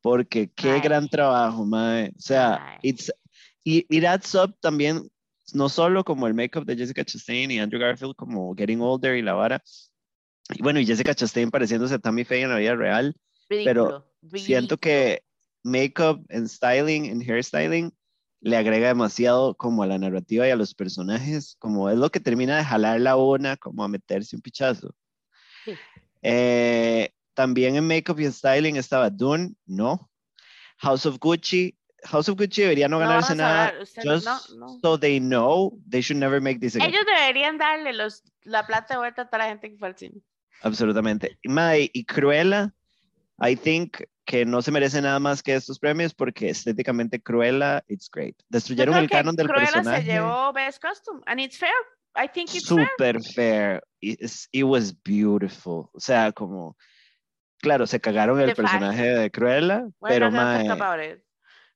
Porque qué Mae. gran trabajo, mae. O sea, it's, y it adds up también, no solo como el makeup de Jessica Chastain y Andrew Garfield como Getting Older y la vara. Y bueno, y Jessica Chastain pareciéndose a Tammy Faye en la vida real. Ridículo, Siento que makeup and styling and hairstyling le agrega demasiado como a la narrativa y a los personajes, como es lo que termina de jalar la una, como a meterse un pichazo. Sí. Eh, también en makeup y styling estaba Dune, no. House of Gucci, House of Gucci debería no No ganarse nada, usted- just no, no. so they know they should never make this again. Ellos deberían darle los, la plata de vuelta a toda la gente que fue al cine. Absolutamente. Y Cruella, I think que no se merece nada más que estos premios porque estéticamente Cruella, it's great. Destruyeron el canon del Cruella personaje. se llevó Best Costume, and it's fair. I think it's fair. Super fair. It's- It was beautiful. O sea, como, claro, se cagaron el The fashion. personaje de Cruella, We're pero about it. o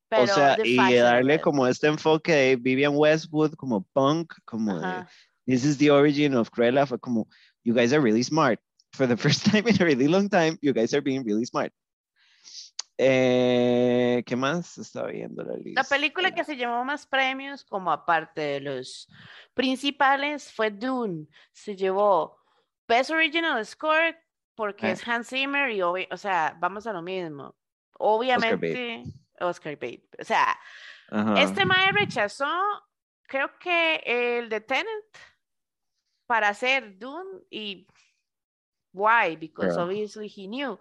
Pero sea, y fashion darle como este enfoque de Vivian Westwood, como punk, como de, this is the origin of Cruella, fue como, you guys are really smart. For the first time in a really long time, you guys are being really smart. Eh, ¿Qué más? Estaba viendo la lista. La película que se llevó más premios, como aparte de los principales, fue Dune. Se llevó Best Original Score porque Eh. es Hans Zimmer y, o sea, vamos a lo mismo. Obviamente, Oscar Bate. O sea, este mae rechazó, creo que el de Tenet para hacer Dune y why because Girl. obviously he knew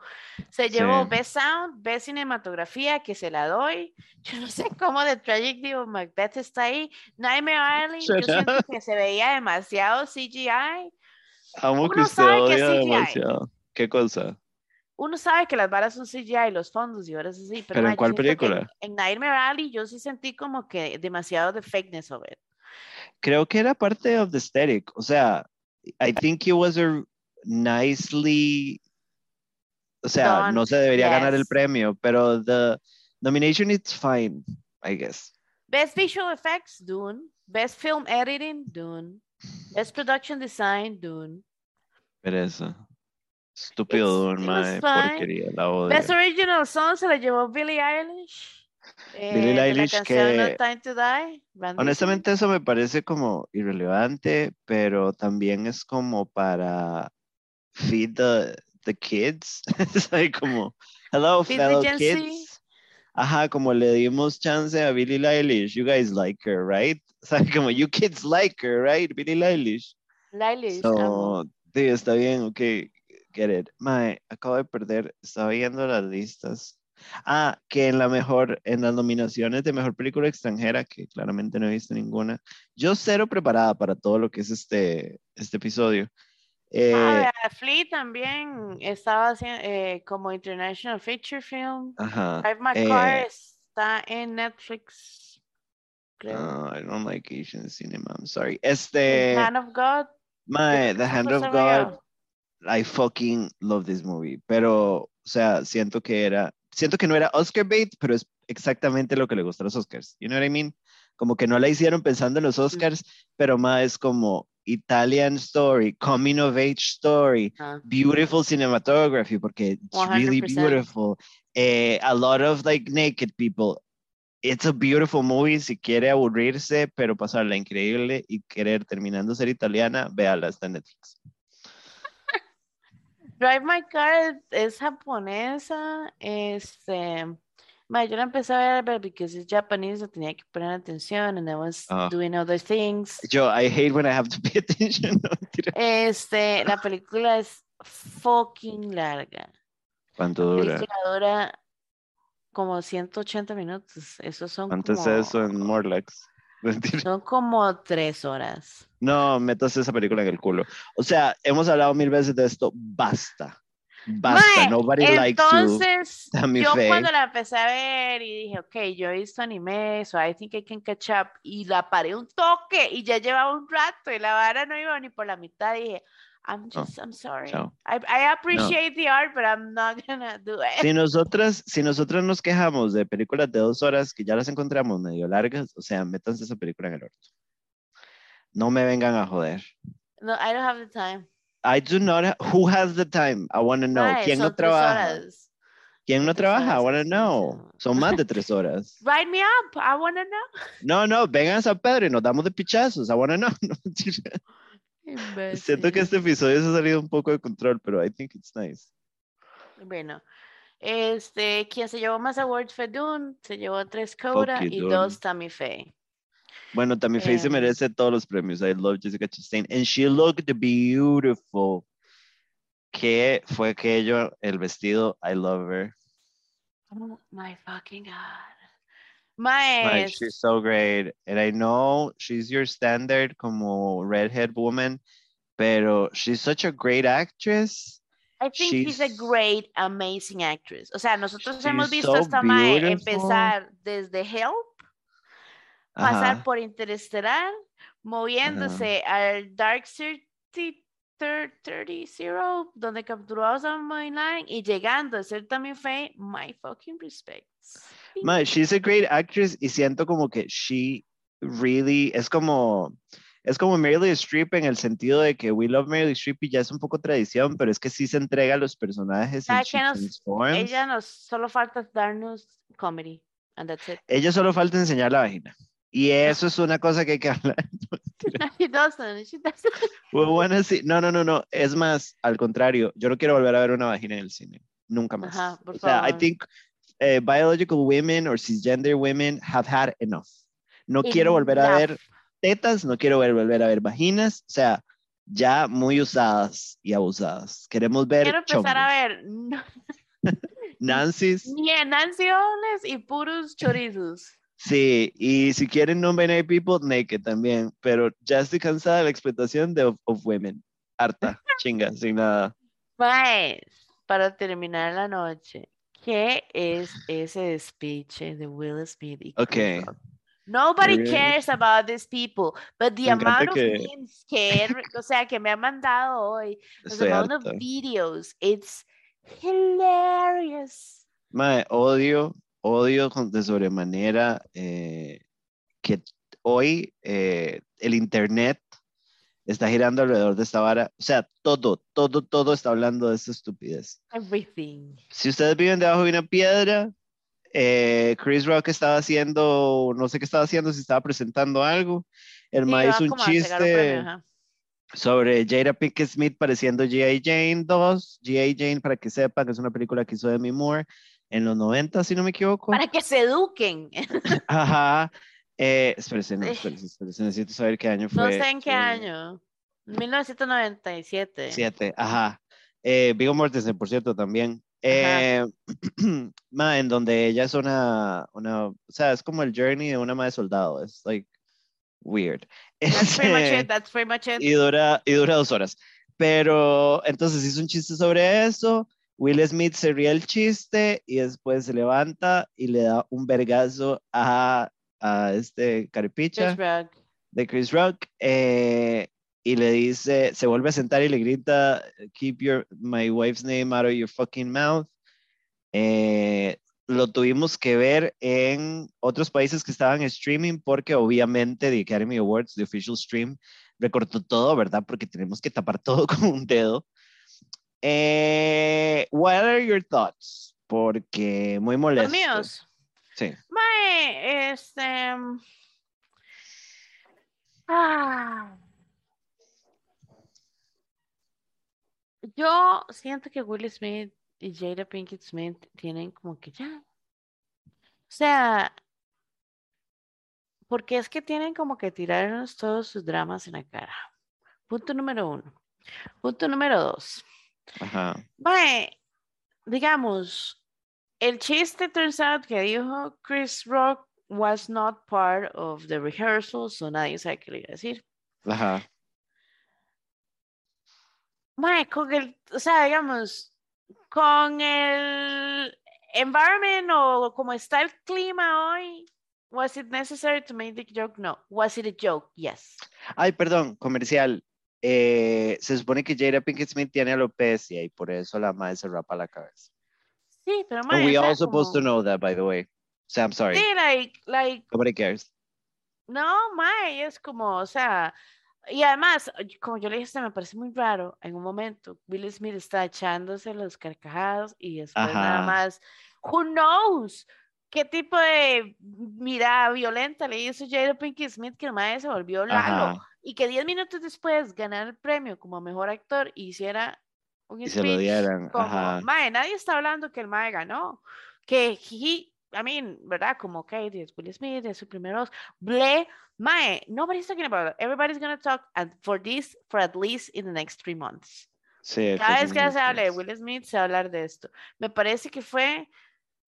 se llevó Sí. Best Sound Best Cinematografía que se la doy yo no sé cómo The Tragedy of Macbeth está ahí Nightmare Alley yo siento que se veía demasiado CGI Amo que uno usted sabe que odia CGI. demasiado. ¿Qué cosa? uno sabe que las varas son CGI los fondos y horas así pero, ¿Pero en cuál que película? en Nightmare Alley yo sí sentí como que demasiado de fakeness of it Creo que era parte of the aesthetic. O sea, I think it was a nicely. O sea, no se debería ganar el premio, pero the nomination it's fine, I guess. Best Visual Effects, Dune. Best Film Editing, Dune. Best Production Design, Dune. Pero eso. Estúpido Dune, fine. porquería, la odio. Best Original Song se la llevó Billie Eilish. eh, Billie Eilish No que- Time to Die. grandísimo. Honestamente eso me parece como irrelevante, pero también es como para feed the, the kids. Es como, hello Feed fellow kids. Ajá, como le dimos chance a Billie Eilish. You guys like her, right? Sea, como you kids like her, right? Billie Eilish. Eilish. So, sí, está bien, ok, get it. Mae, acabo de perder, estaba viendo las listas. Ah, que en la mejor, en las nominaciones de mejor película extranjera, que claramente no he visto ninguna. Yo cero preparada para todo lo que es este, este episodio. Eh, Ah, vea, Flea también estaba haciendo eh, como International Feature Film. ajá. Drive My Car eh, está en Netflix. Creo. no, I don't like Asian cinema, I'm sorry. The Este, Hand of God. creo The Hand of God. I fucking love this movie. Pero, o sea, siento que era, siento que no era Oscar bait, pero es exactamente lo que le gusta a los Oscars. You know what I mean? Como que no la hicieron pensando en los Oscars, pero más es como Italian story, coming of age story, beautiful cinematography, porque it's really 100%. beautiful. Eh, a lot of like naked people. It's a beautiful movie. Si quiere aburrirse, pero pasarla increíble y querer terminando ser italiana, véala, está en Netflix. Drive My Car es japonesa. Este, ma, yo la empecé a ver because it's Japanese, so tenía que poner atención, and I was Ah. doing other things. Yo, I hate when I have to pay attention. Este, la película es fucking larga. ¿Cuánto La dura? película dura como 180 minutos. Esos son ¿Cuánto es como, eso en Morlax? Son como tres horas. No, metas esa película en el culo. O sea, hemos hablado mil veces de esto. Basta. Basta. Nobody likes you. Entonces, Tammy yo Faye. cuando la empecé a ver y dije, ok, yo he visto anime, so I think I can catch up, y la paré un toque y ya llevaba un rato y la vara no iba ni por la mitad, dije, I'm just, I'm sorry. chao. I, I appreciate the art, but I'm not gonna do it. Si nosotras, si nosotras nos quejamos de películas de dos horas que ya las encontramos medio largas, o sea, métanse esa película en el orto. No me vengan a joder. No, I don't have the time. I do not. who has the time? I want to know. Mae, ¿Quién no trabaja? horas. ¿Quién no tres trabaja? I want to know. Son más de tres horas. Write me up. I wanna know. No, no, vengan a San Pedro y nos damos de pichazos. I want to know. No. Siento que este episodio se ha salido un poco de control, pero I think it's nice. Bueno, este, quien se llevó más awards fue Dune, se llevó tres Coda you, y Dune. dos Tammy Faye. Bueno, también Faye se Em. merece todos los premios. I love Jessica Chastain. And she looked beautiful. ¿Qué fue aquello? El vestido. I love her. Oh my fucking God. Like, Mae, she's so great. And I know she's your standard como redhead woman, pero she's such a great actress. I think she's a great, amazing actress. O sea, nosotros hemos visto so esta Mae empezar desde Help, pasar Ajá. por Interestelar, moviéndose al Dark Thirty, Thir- 30 Zero, donde capturó a Laden y llegando a ser Tammy Faye, my fucking respects. Ma, she's a great actress y siento como que she really es como es como Meryl Streep en el sentido de que We Love Meryl Streep y ya es un poco tradición, pero es que sí se entrega a los personajes ¿Sabe and qué she nos-. Ella nos solo falta darnos comedy, and that's it. Ella solo falta enseñar la vagina. Y eso es una cosa que hay que hablar. she doesn't, she doesn't. We wanna see- No, no, no, no. Es más, al contrario, yo no quiero volver a ver una vagina en el cine. Nunca más. Ajá, por o sea, I think eh, biological women or cisgender women have had enough. No quiero volver a ver tetas, no quiero ver, volver a ver vaginas, o sea, ya muy usadas y abusadas. Queremos ver Quiero empezar a ver no, Nancy's, ni a Nancy Oles y puros chorizos. Sí, y si quieren non-binary people, naked también, pero ya estoy cansada de la explotación de of, of women. Harta, chinga, sin nada. Pues, para terminar la noche, ¿qué es ese despiche de Will Smith y Ok. Nobody Really? cares about these people, but the Me encanta amount of que- memes que, o sea, que me han mandado hoy, the Estoy amount harta. of videos, it's hilarious. Mae, odio, odio de sobremanera eh, que hoy eh, el internet está girando alrededor de esta vara. O sea, todo, todo, todo está hablando de esta estupidez. Everything. Si ustedes viven debajo de una piedra, eh, Chris Rock estaba haciendo, no sé qué estaba haendo, si estaba presentando algo. El Sí, va hizo un chiste premio, sobre Jada Pinkett Smith pareciendo G.I. Jane 2. G.I. Jane, para que sepan, es una película que hizo Demi Moore en los 90, si no me equivoco. Para que se eduquen. Ajá. Eh, espérese, no, necesito saber qué año fue. No sé en qué Fue año. 1997. Siete, ajá. Eh, Viggo Mortensen, por cierto, también. Eh, ma, en donde ella es una, una, o sea, es como el journey de una madre soldado. Es like weird. That's pretty much it. That's pretty much it. y dura, y dura dos horas. Pero entonces hizo un chiste sobre eso. Will Smith se ríe el chiste y después se levanta y le da un vergazo a, a este caripicha Chris de Chris Rock eh, y le dice, se vuelve a sentar y le grita, keep your, my wife's name out of your fucking mouth. Eh, lo tuvimos que ver en otros países que estaban en streaming porque obviamente the Academy Awards, the official stream, recortó todo, ¿verdad? Porque tenemos que tapar todo con un dedo. Eh, what are your thoughts? Porque muy Los molesto. míos. Sí. Mae, este. Ah. Yo siento que Will Smith y Jada Pinkett Smith tienen como que ya. O sea, porque es que tienen como que tirarnos todos sus dramas en la cara. Punto número uno. Punto número dos. Ajá. Mae, digamos, el chiste turns out que dijo Chris Rock was not part of the rehearsals, so nadie sabe qué le iba a decir. Ajá. Mae, con el, o sea, digamos, con el environment o como está el clima hoy, was it necessary to make the joke? No. Was it a joke? Yes. Ay, perdón, comercial. Eh, se supone que Jada Pinkett Smith tiene alopecia y por eso la madre se rapa la cabeza. Sí, pero And mae, we all supposed to como- know that, by the way. So I'm sorry. Sí, like, like, Nobody cares. no, mae, es como, o sea, y además, como yo le dije, me parece muy raro, en un momento, Will Smith está echándose los carcajadas y después nada Ajá. más, who knows, qué tipo de mirada violenta le hizo Jada Pinkett Smith que el mae se volvió Lalo, Ajá. y que 10 minutos después ganara el premio como mejor actor y hiciera un Y se lo dieran. como, Ajá. mae, nadie está hablando que el mae ganó, que he, I mean, ¿verdad? Como, ok, es Will Smith, es su primer Oscar, ble, mae, nobody's talking about it, everybody's gonna talk and for this for at least in the next three months. Sí, Cada vez que se hable de. Will Smith, se va a hablar de esto. Me parece que fue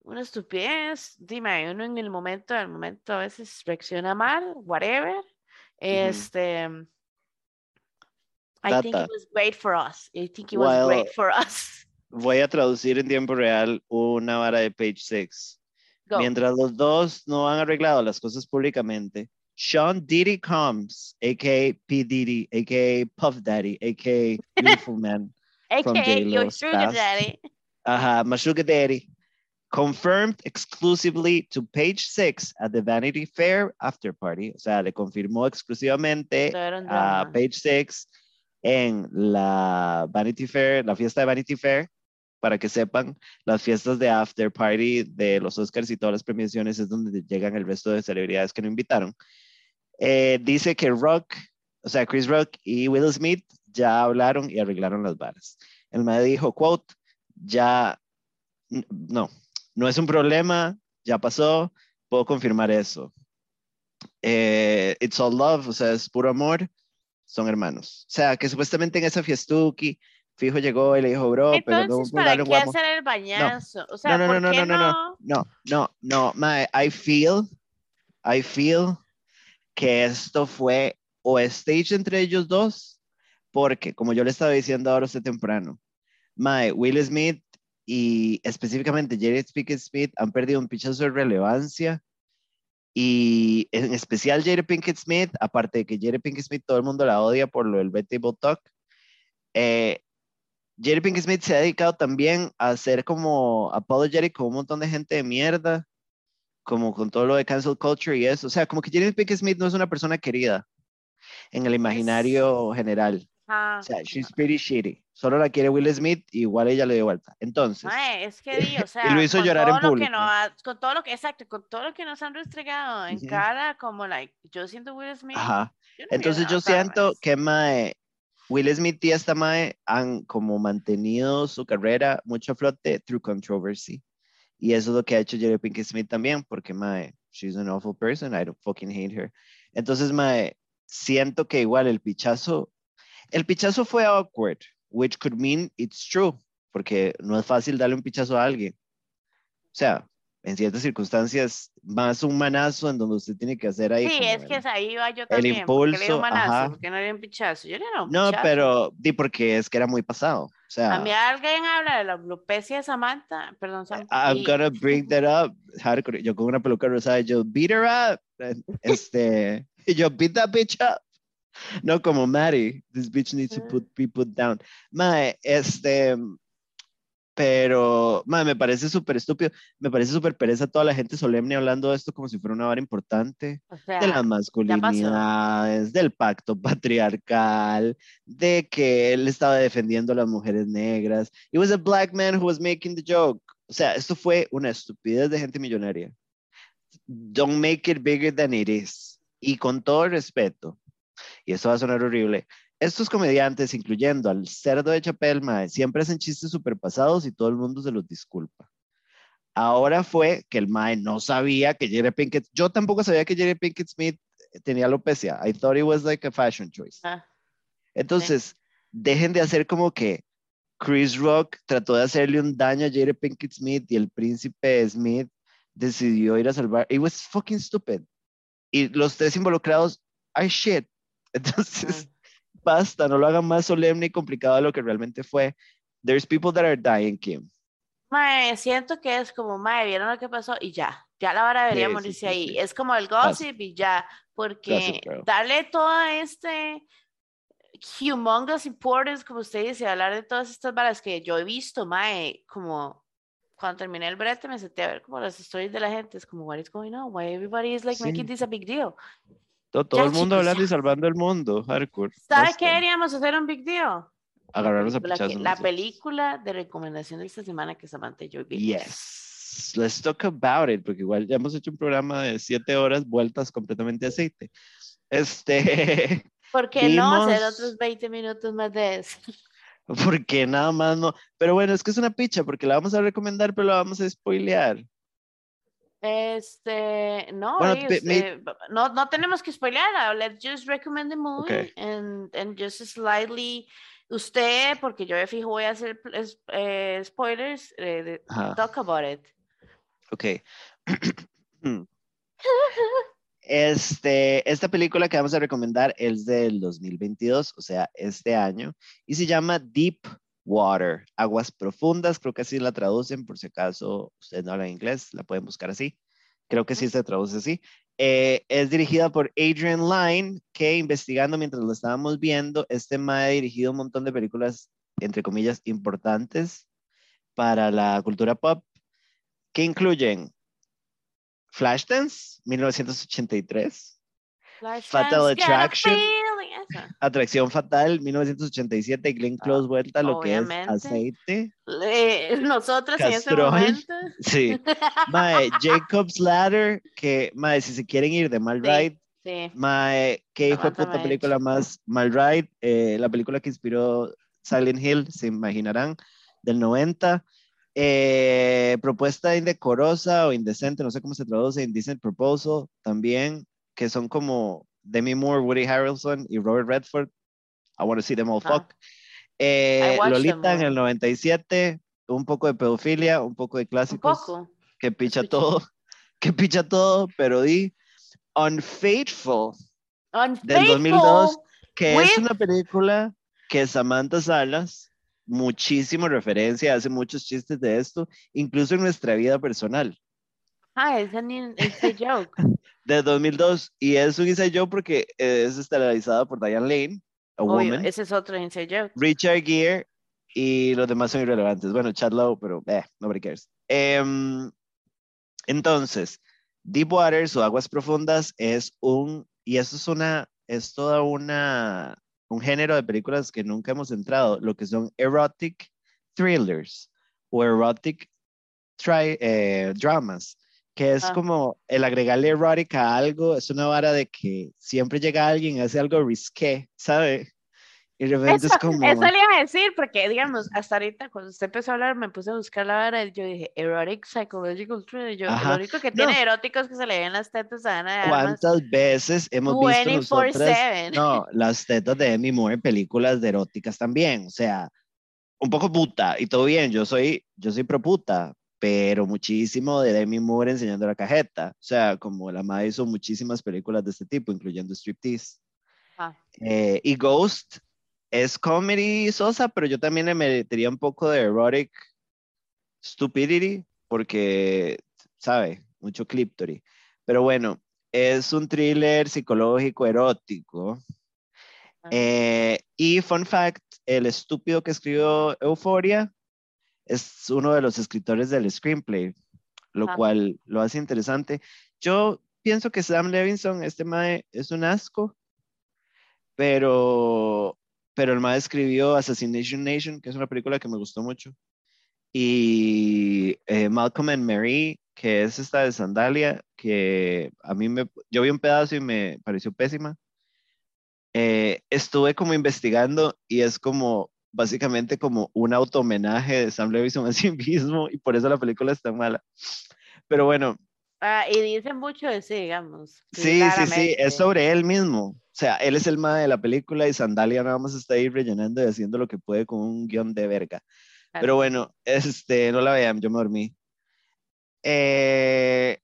una estupidez. Dime, uno en el momento, en el momento a veces reacciona mal, whatever. Este. I think it was great for us. I think it was great for us. Voy a traducir en tiempo real una vara de page 6. Go. Mientras los dos no han arreglado las cosas públicamente, Sean Diddy Combs, a.k.a. P. Diddy, a.k.a. Puff Daddy, a.k.a. Beautiful Man, AKA your sugar past. daddy. Ajá, my sugar daddy, confirmed exclusively to page 6 at the Vanity Fair after party. O sea, le confirmó exclusivamente a drama. page 6 en la Vanity Fair, la fiesta de Vanity Fair, para que sepan, las fiestas de after party de los Oscars y todas las premiaciones es donde llegan el resto de celebridades que no invitaron. Eh, dice que Rock, o sea, Chris Rock y Will Smith ya hablaron y arreglaron las varas. El mae dijo, quote, ya, no, no es un problema, ya pasó, puedo confirmar eso. Eh, it's all love, o sea, es puro amor, son hermanos. O sea, que supuestamente en esa fiestuki, fijo llegó y le dijo, bro, pero no Entonces, ¿para qué guamo". hacer el bañazo? O sea, no, no, ¿por no, no, no, no? no, no, no, no, mae, I feel, I feel que esto fue o stage entre ellos dos, porque como yo le estaba diciendo ahora usted temprano, mae, Will Smith y específicamente Jerry Pinkett Smith han perdido un pichazo de relevancia y en especial Jerry Pinkett Smith, aparte de que Jerry Pinkett Smith todo el mundo la odia por lo del Table Talk, eh, Jerry Pinkett Smith se ha dedicado también a ser como apologetic con un montón de gente de mierda, como con todo lo de cancel culture y eso. O sea, como que Jerry Pinkett Smith no es una persona querida en el imaginario general. Ajá. O sea, she's pretty shitty. Solo la quiere Will Smith, igual ella le dio vuelta. Entonces, Mae, es que di, o sea, lo hizo llorar en público. no con todo lo que, exacto, con todo lo que nos han restregado en cara, como, like, yo siento Will Smith. ajá. yo no Entonces yo siento que mae, Will Smith y esta mae han como mantenido su carrera mucho a flote through controversy. Y eso es lo que ha hecho Jerry Pinkett Smith también, porque mae, she's an awful person, I don't fucking hate her. Entonces mae, siento que igual el pichazo, el pichazo fue awkward, which could mean it's true, porque no es fácil darle un pichazo a alguien. O sea, en ciertas circunstancias, más un manazo en donde usted tiene que hacer ahí. Sí, como es que el- es ahí iba yo también. ¿por qué le dio impulso, un manazo? ajá. ¿Por qué no le un pichazo? Yo le un No, pichazo. pero di porque es que era muy pasado. O sea, A mí alguien habla de la alopecia de Samantha, perdón, Sam, I'm gonna bring that up. Hardcore. Yo con una peluca rosada, yo beat her up. Este, yo beat that bitch up. No como Maddie. This bitch needs to put, be put down. Mae, este, pero, mae, me parece súper estúpido. Me parece súper pereza toda la gente solemne hablando de esto como si fuera una vara importante. o sea, de las masculinidades, del pacto patriarcal, de que él estaba defendiendo a las mujeres negras. It was a black man who was making the joke. O sea, esto fue una estupidez de gente millonaria. Don't make it bigger than it is. Y con todo respeto, y esto va a sonar horrible, estos comediantes, incluyendo al cerdo de Chapel, mae, siempre hacen chistes super pasados y todo el mundo se los disculpa. Ahora fue que el Mae no sabía que Jerry Pinkett, yo tampoco sabía que Jerry Pinkett Smith tenía alopecia. I thought it was like a fashion choice. ah, Entonces, dejen de hacer como que Chris Rock trató de hacerle un daño a Jerry Pinkett Smith y el príncipe Smith decidió ir a salvar. It was fucking stupid. Y los tres involucrados, ay shit. Entonces, basta, no lo hagan más solemne y complicado de lo que realmente fue. There's people that are dying, Kim. Mae, siento que es como, mae, vieron lo que pasó y ya, ya la vara debería Sí, morirse sí, ahí. sí. Es como el gossip y ya, porque girl. darle todo este humongous importance, como usted dice, hablar de todas estas balas que yo he visto, mae, como cuando terminé el brete me senté a ver como las stories de la gente, es como, what is going on? Why everybody is like making this a big deal? Todo, todo Ya, el mundo chicos, hablando y ya. salvando el mundo, hardcore. ¿Sabe basta. qué deberíamos hacer un big deal? Agarrarlos a pichazos. la nosotros. película de recomendación de esta semana que Samantha y yo vimos. Yes. Let's talk about it, porque igual ya hemos hecho un programa de siete horas vueltas completamente aceite. Este, ¿Por qué no hacer Vimos- otros 20 minutos más de eso? porque nada más no. Pero bueno, es que es una picha, porque la vamos a recomendar, pero la vamos a spoilear. Este, no, Bueno, me- eh, no, no tenemos que spoilearla. Let's just recommend the movie Okay. and, and just slightly. Usted, porque yo de fijo voy a hacer eh, spoilers, eh, talk about it. Ok. Este, esta película que vamos a recomendar es del 2022, o sea, este año, y se llama Deep Water, Aguas Profundas, creo que así la traducen, por si acaso ustedes no hablan inglés, la pueden buscar así. Creo que sí se traduce así. Eh, es dirigida por Adrian Lyne, que investigando mientras lo estábamos viendo, este ma ha dirigido un montón de películas, entre comillas, importantes para la cultura pop, que incluyen Flashdance, 1983, Flashdance, Fatal Attraction. Atracción Fatal, 1987, Glenn Close vuelta lo que es Ah, aceite. Nosotros en ese momento. Sí. Mae, Jacob's Ladder, que, mae, si se quieren ir de mal Sí. ride, Sí. mae, qué hijo de puta película más mal ride, eh, la película que inspiró Silent Hill, se imaginarán, del 90. Eh, propuesta indecorosa o indecente, no sé cómo se traduce, Indecent Proposal también, que son como Demi Moore, Woody Harrelson y Robert Redford. I want to see them all Ah. fuck. Eh, watched them Lolita en el 97, un poco de pedofilia, un poco de Un clásicos poco. que picha todo, que picha todo, pero di Unfaithful del 2002, Unfaithful. que es with- una película que Samantha Salas muchísimo referencia, hace muchos chistes de esto, incluso en nuestra vida personal, Ah, es un in- inside joke. de 2002, y es un inside joke porque eh, es estelarizada por Diane Lane, a Obvio, woman, ese es otro inside joke. Richard Gere, y los demás son irrelevantes. Bueno, Chad Lowe, pero eh, nobody cares. Em, entonces, Deep Waters o Aguas Profundas es un, y eso es una, es toda una, un género de películas que nunca hemos entrado, lo que son erotic thrillers o erotic tri- eh, dramas, que es Ah. como el agregarle erotic a algo, es una vara de que siempre llega alguien y hace algo risqué, ¿sabe? Y de repente Eso, es como... eso le iba a decir, porque digamos, hasta ahorita cuando usted empezó a hablar, me puse a buscar la vara y yo dije, erotic psychological thriller. Yo, Ajá. lo único que No. tiene eróticos que se le ven las tetas a Ana de Armas ¿Cuántas veces hemos visto nosotras 24/7. no, las tetas de Demi Moore en películas de eróticas también? O sea, un poco puta y todo bien, yo soy, yo soy pro puta, pero muchísimo de Demi Moore enseñando la cajeta. O sea, como la madre hizo muchísimas películas de este tipo, incluyendo Striptease. Ah. Eh, y Ghost es comedy sosa, pero yo también le metería un poco de erotic stupidity, porque, ¿sabe? Mucho cliptory. Pero bueno, es un thriller psicológico erótico. Ah. Eh, y fun fact, el estúpido que escribió Euphoria es uno de los escritores del screenplay, lo Ah. cual lo hace interesante. Yo pienso que Sam Levinson, este mae, es un asco, pero, pero el mae escribió Assassination Nation, que es una película que me gustó mucho, y eh, Malcolm and Mary, que es esta de Sandalia, que a mí me, yo vi un pedazo y me pareció pésima. Eh, estuve como investigando y es como básicamente como un auto homenaje de Sam Levinson a sí mismo y por eso la película es tan mala. Pero bueno, Ah, y dicen mucho de sí, digamos. sí, sí, sí, es sobre él mismo. O sea, él es el mae de la película y Sandalia nada más está ahí rellenando y haciendo lo que puede con un guion de verga. Pero bueno, este, no la vean, yo me dormí. Eh,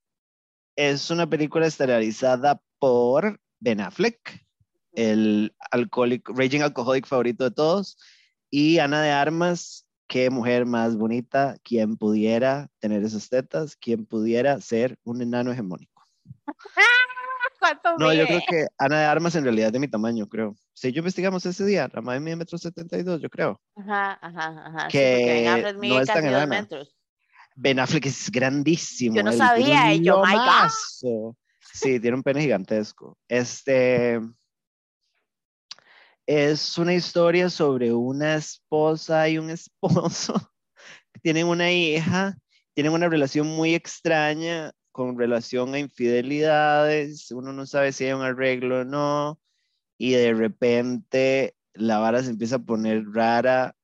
es una película estelarizada por Ben Affleck, el alcohólico, raging alcoholic favorito de todos, y Ana de Armas, qué mujer más bonita, quien pudiera tener esas tetas, quien pudiera ser un enano hegemónico. ¿Cuánto No, yo mide? creo que Ana de Armas en realidad es de mi tamaño, creo. Sí, yo investigamos ese día, la madre mide metro setenta y dos, yo creo. Ajá, ajá, ajá. sí, Que Ben Affleck no es tan enana. metros. Ben Affleck es grandísimo. Yo no él sabía, yo, my God. Sí, tiene un pene gigantesco. Este es una historia sobre una esposa y un esposo tienen una hija, tienen una relación muy extraña con relación a infidelidades. Uno no sabe si hay un arreglo o no, y de repente la vara se empieza a poner rara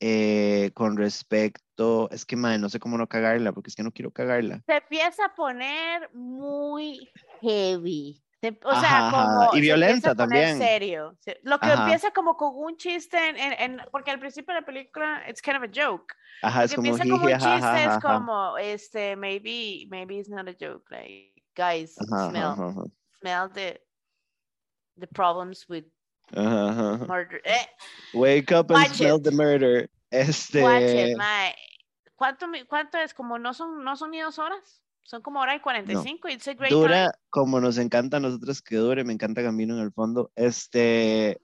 eh, con respecto, es que madre, no sé cómo no cagarla, porque es que no quiero cagarla. Se empieza a poner muy heavy. Se- o Ajá, sea, ajá, como y se violenta también. serio. Se- Lo que Ajá. empieza como con un chiste en, en- en- porque al principio de la película it's kind of a joke. Ajá, es que como empieza como un chiste, ajá, es ajá, ajá. como, este, maybe, maybe it's not a joke, like, guys, Ajá, smell, ajá, ajá. smell the, the problems with Ajá, ajá, ajá. murder. Eh, Wake up and Watch smell it. the murder. Este, watch it, mae. ¿Cuánto, mi- ¿Cuánto es? Como no son, no son ni dos horas, son como hora y 45, it's a great dura time. como nos encanta a nosotros que dure, me encanta Gambino en el fondo. Este,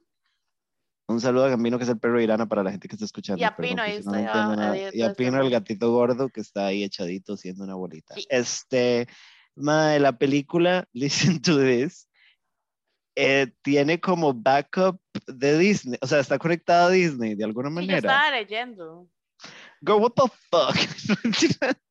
un saludo a Gambino que es el perro de Irana para la gente que está escuchando. Y a Pino, ahí está, ah, no- y a Pino el gatito gordo que está ahí echadito haciendo una bolita. Sí. Este, mae, la película Listen to This eh, tiene como backup de Disney, o sea, está conectada a Disney de alguna Sí, yo manera. estaba leyendo. Girl, what the fuck?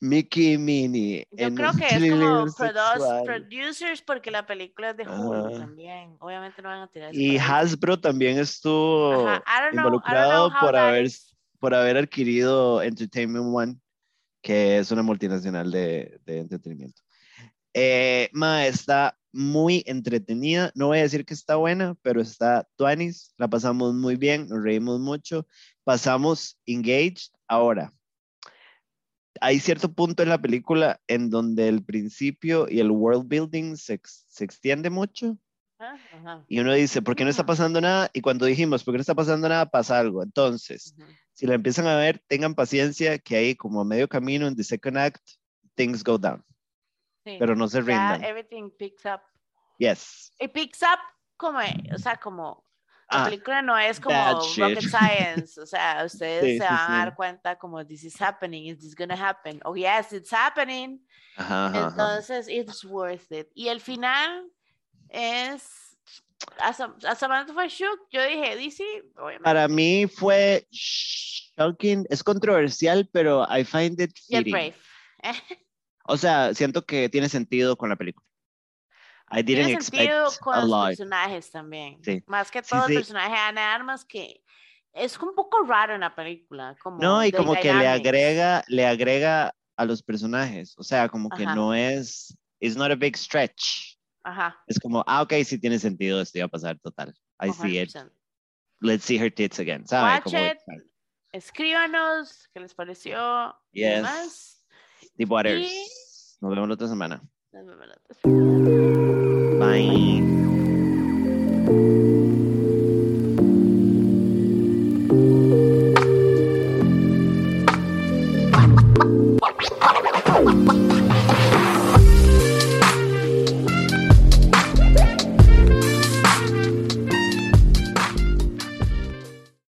Mickey Minnie. Yo creo que es como thriller produ- sexual. producers porque la película es de Hulu también. Obviamente no van a tirar Y. Hasbro también estuvo know- involucrado por haber, is. por haber adquirido Entertainment One, que es una multinacional de, de entretenimiento. Eh, ma, está muy entretenida. No voy a decir que está buena, pero está tuanis. La pasamos muy bien, nos reímos mucho. Pasamos engaged. Ahora, hay cierto punto en la película en donde el principio y el world building se, se extiende mucho. Ajá, ajá, Y uno dice, ¿por qué no está Ah. pasando nada? Y cuando dijimos, ¿por qué no está pasando nada? Pasa algo. Entonces, ujú. si la empiezan a ver, tengan paciencia que ahí como a medio camino en the second act, things go down. Sí, Pero no se ya rindan. everything picks up. Yes. It picks up como, o sea, como la Ah, película no es como rocket science, o sea, ustedes Sí, se van sí. a dar cuenta como this is happening, is this gonna happen? Oh yes, it's happening. ajá, ajá, ajá. Entonces, it's worth it. Y el final es hasta momento fue shook. Yo dije, DC, obviamente. Para mí fue shocking, es controversial, pero I find it Y el fitting. Brave. O sea, siento que tiene sentido con la película. I didn't Tiene sentido expect con a los lot. personajes también. Sí. Más que Sí, todo sí. el personaje de Ana Armas que es un poco raro en la película. Como No, y the como que le agrega, le agrega a los personajes. O sea, como que Ajá. no es, it's not a big stretch. Ajá. Es como, ah, ok, sí tiene sentido, esto iba a pasar total. I see it. 100%. Let's see her tits again. ¿Sabe? Como, it. Escríbanos qué les pareció. y Yes. demás. Deep Waters. Y- Nos vemos la otra semana. Nos vemos la otra Bye.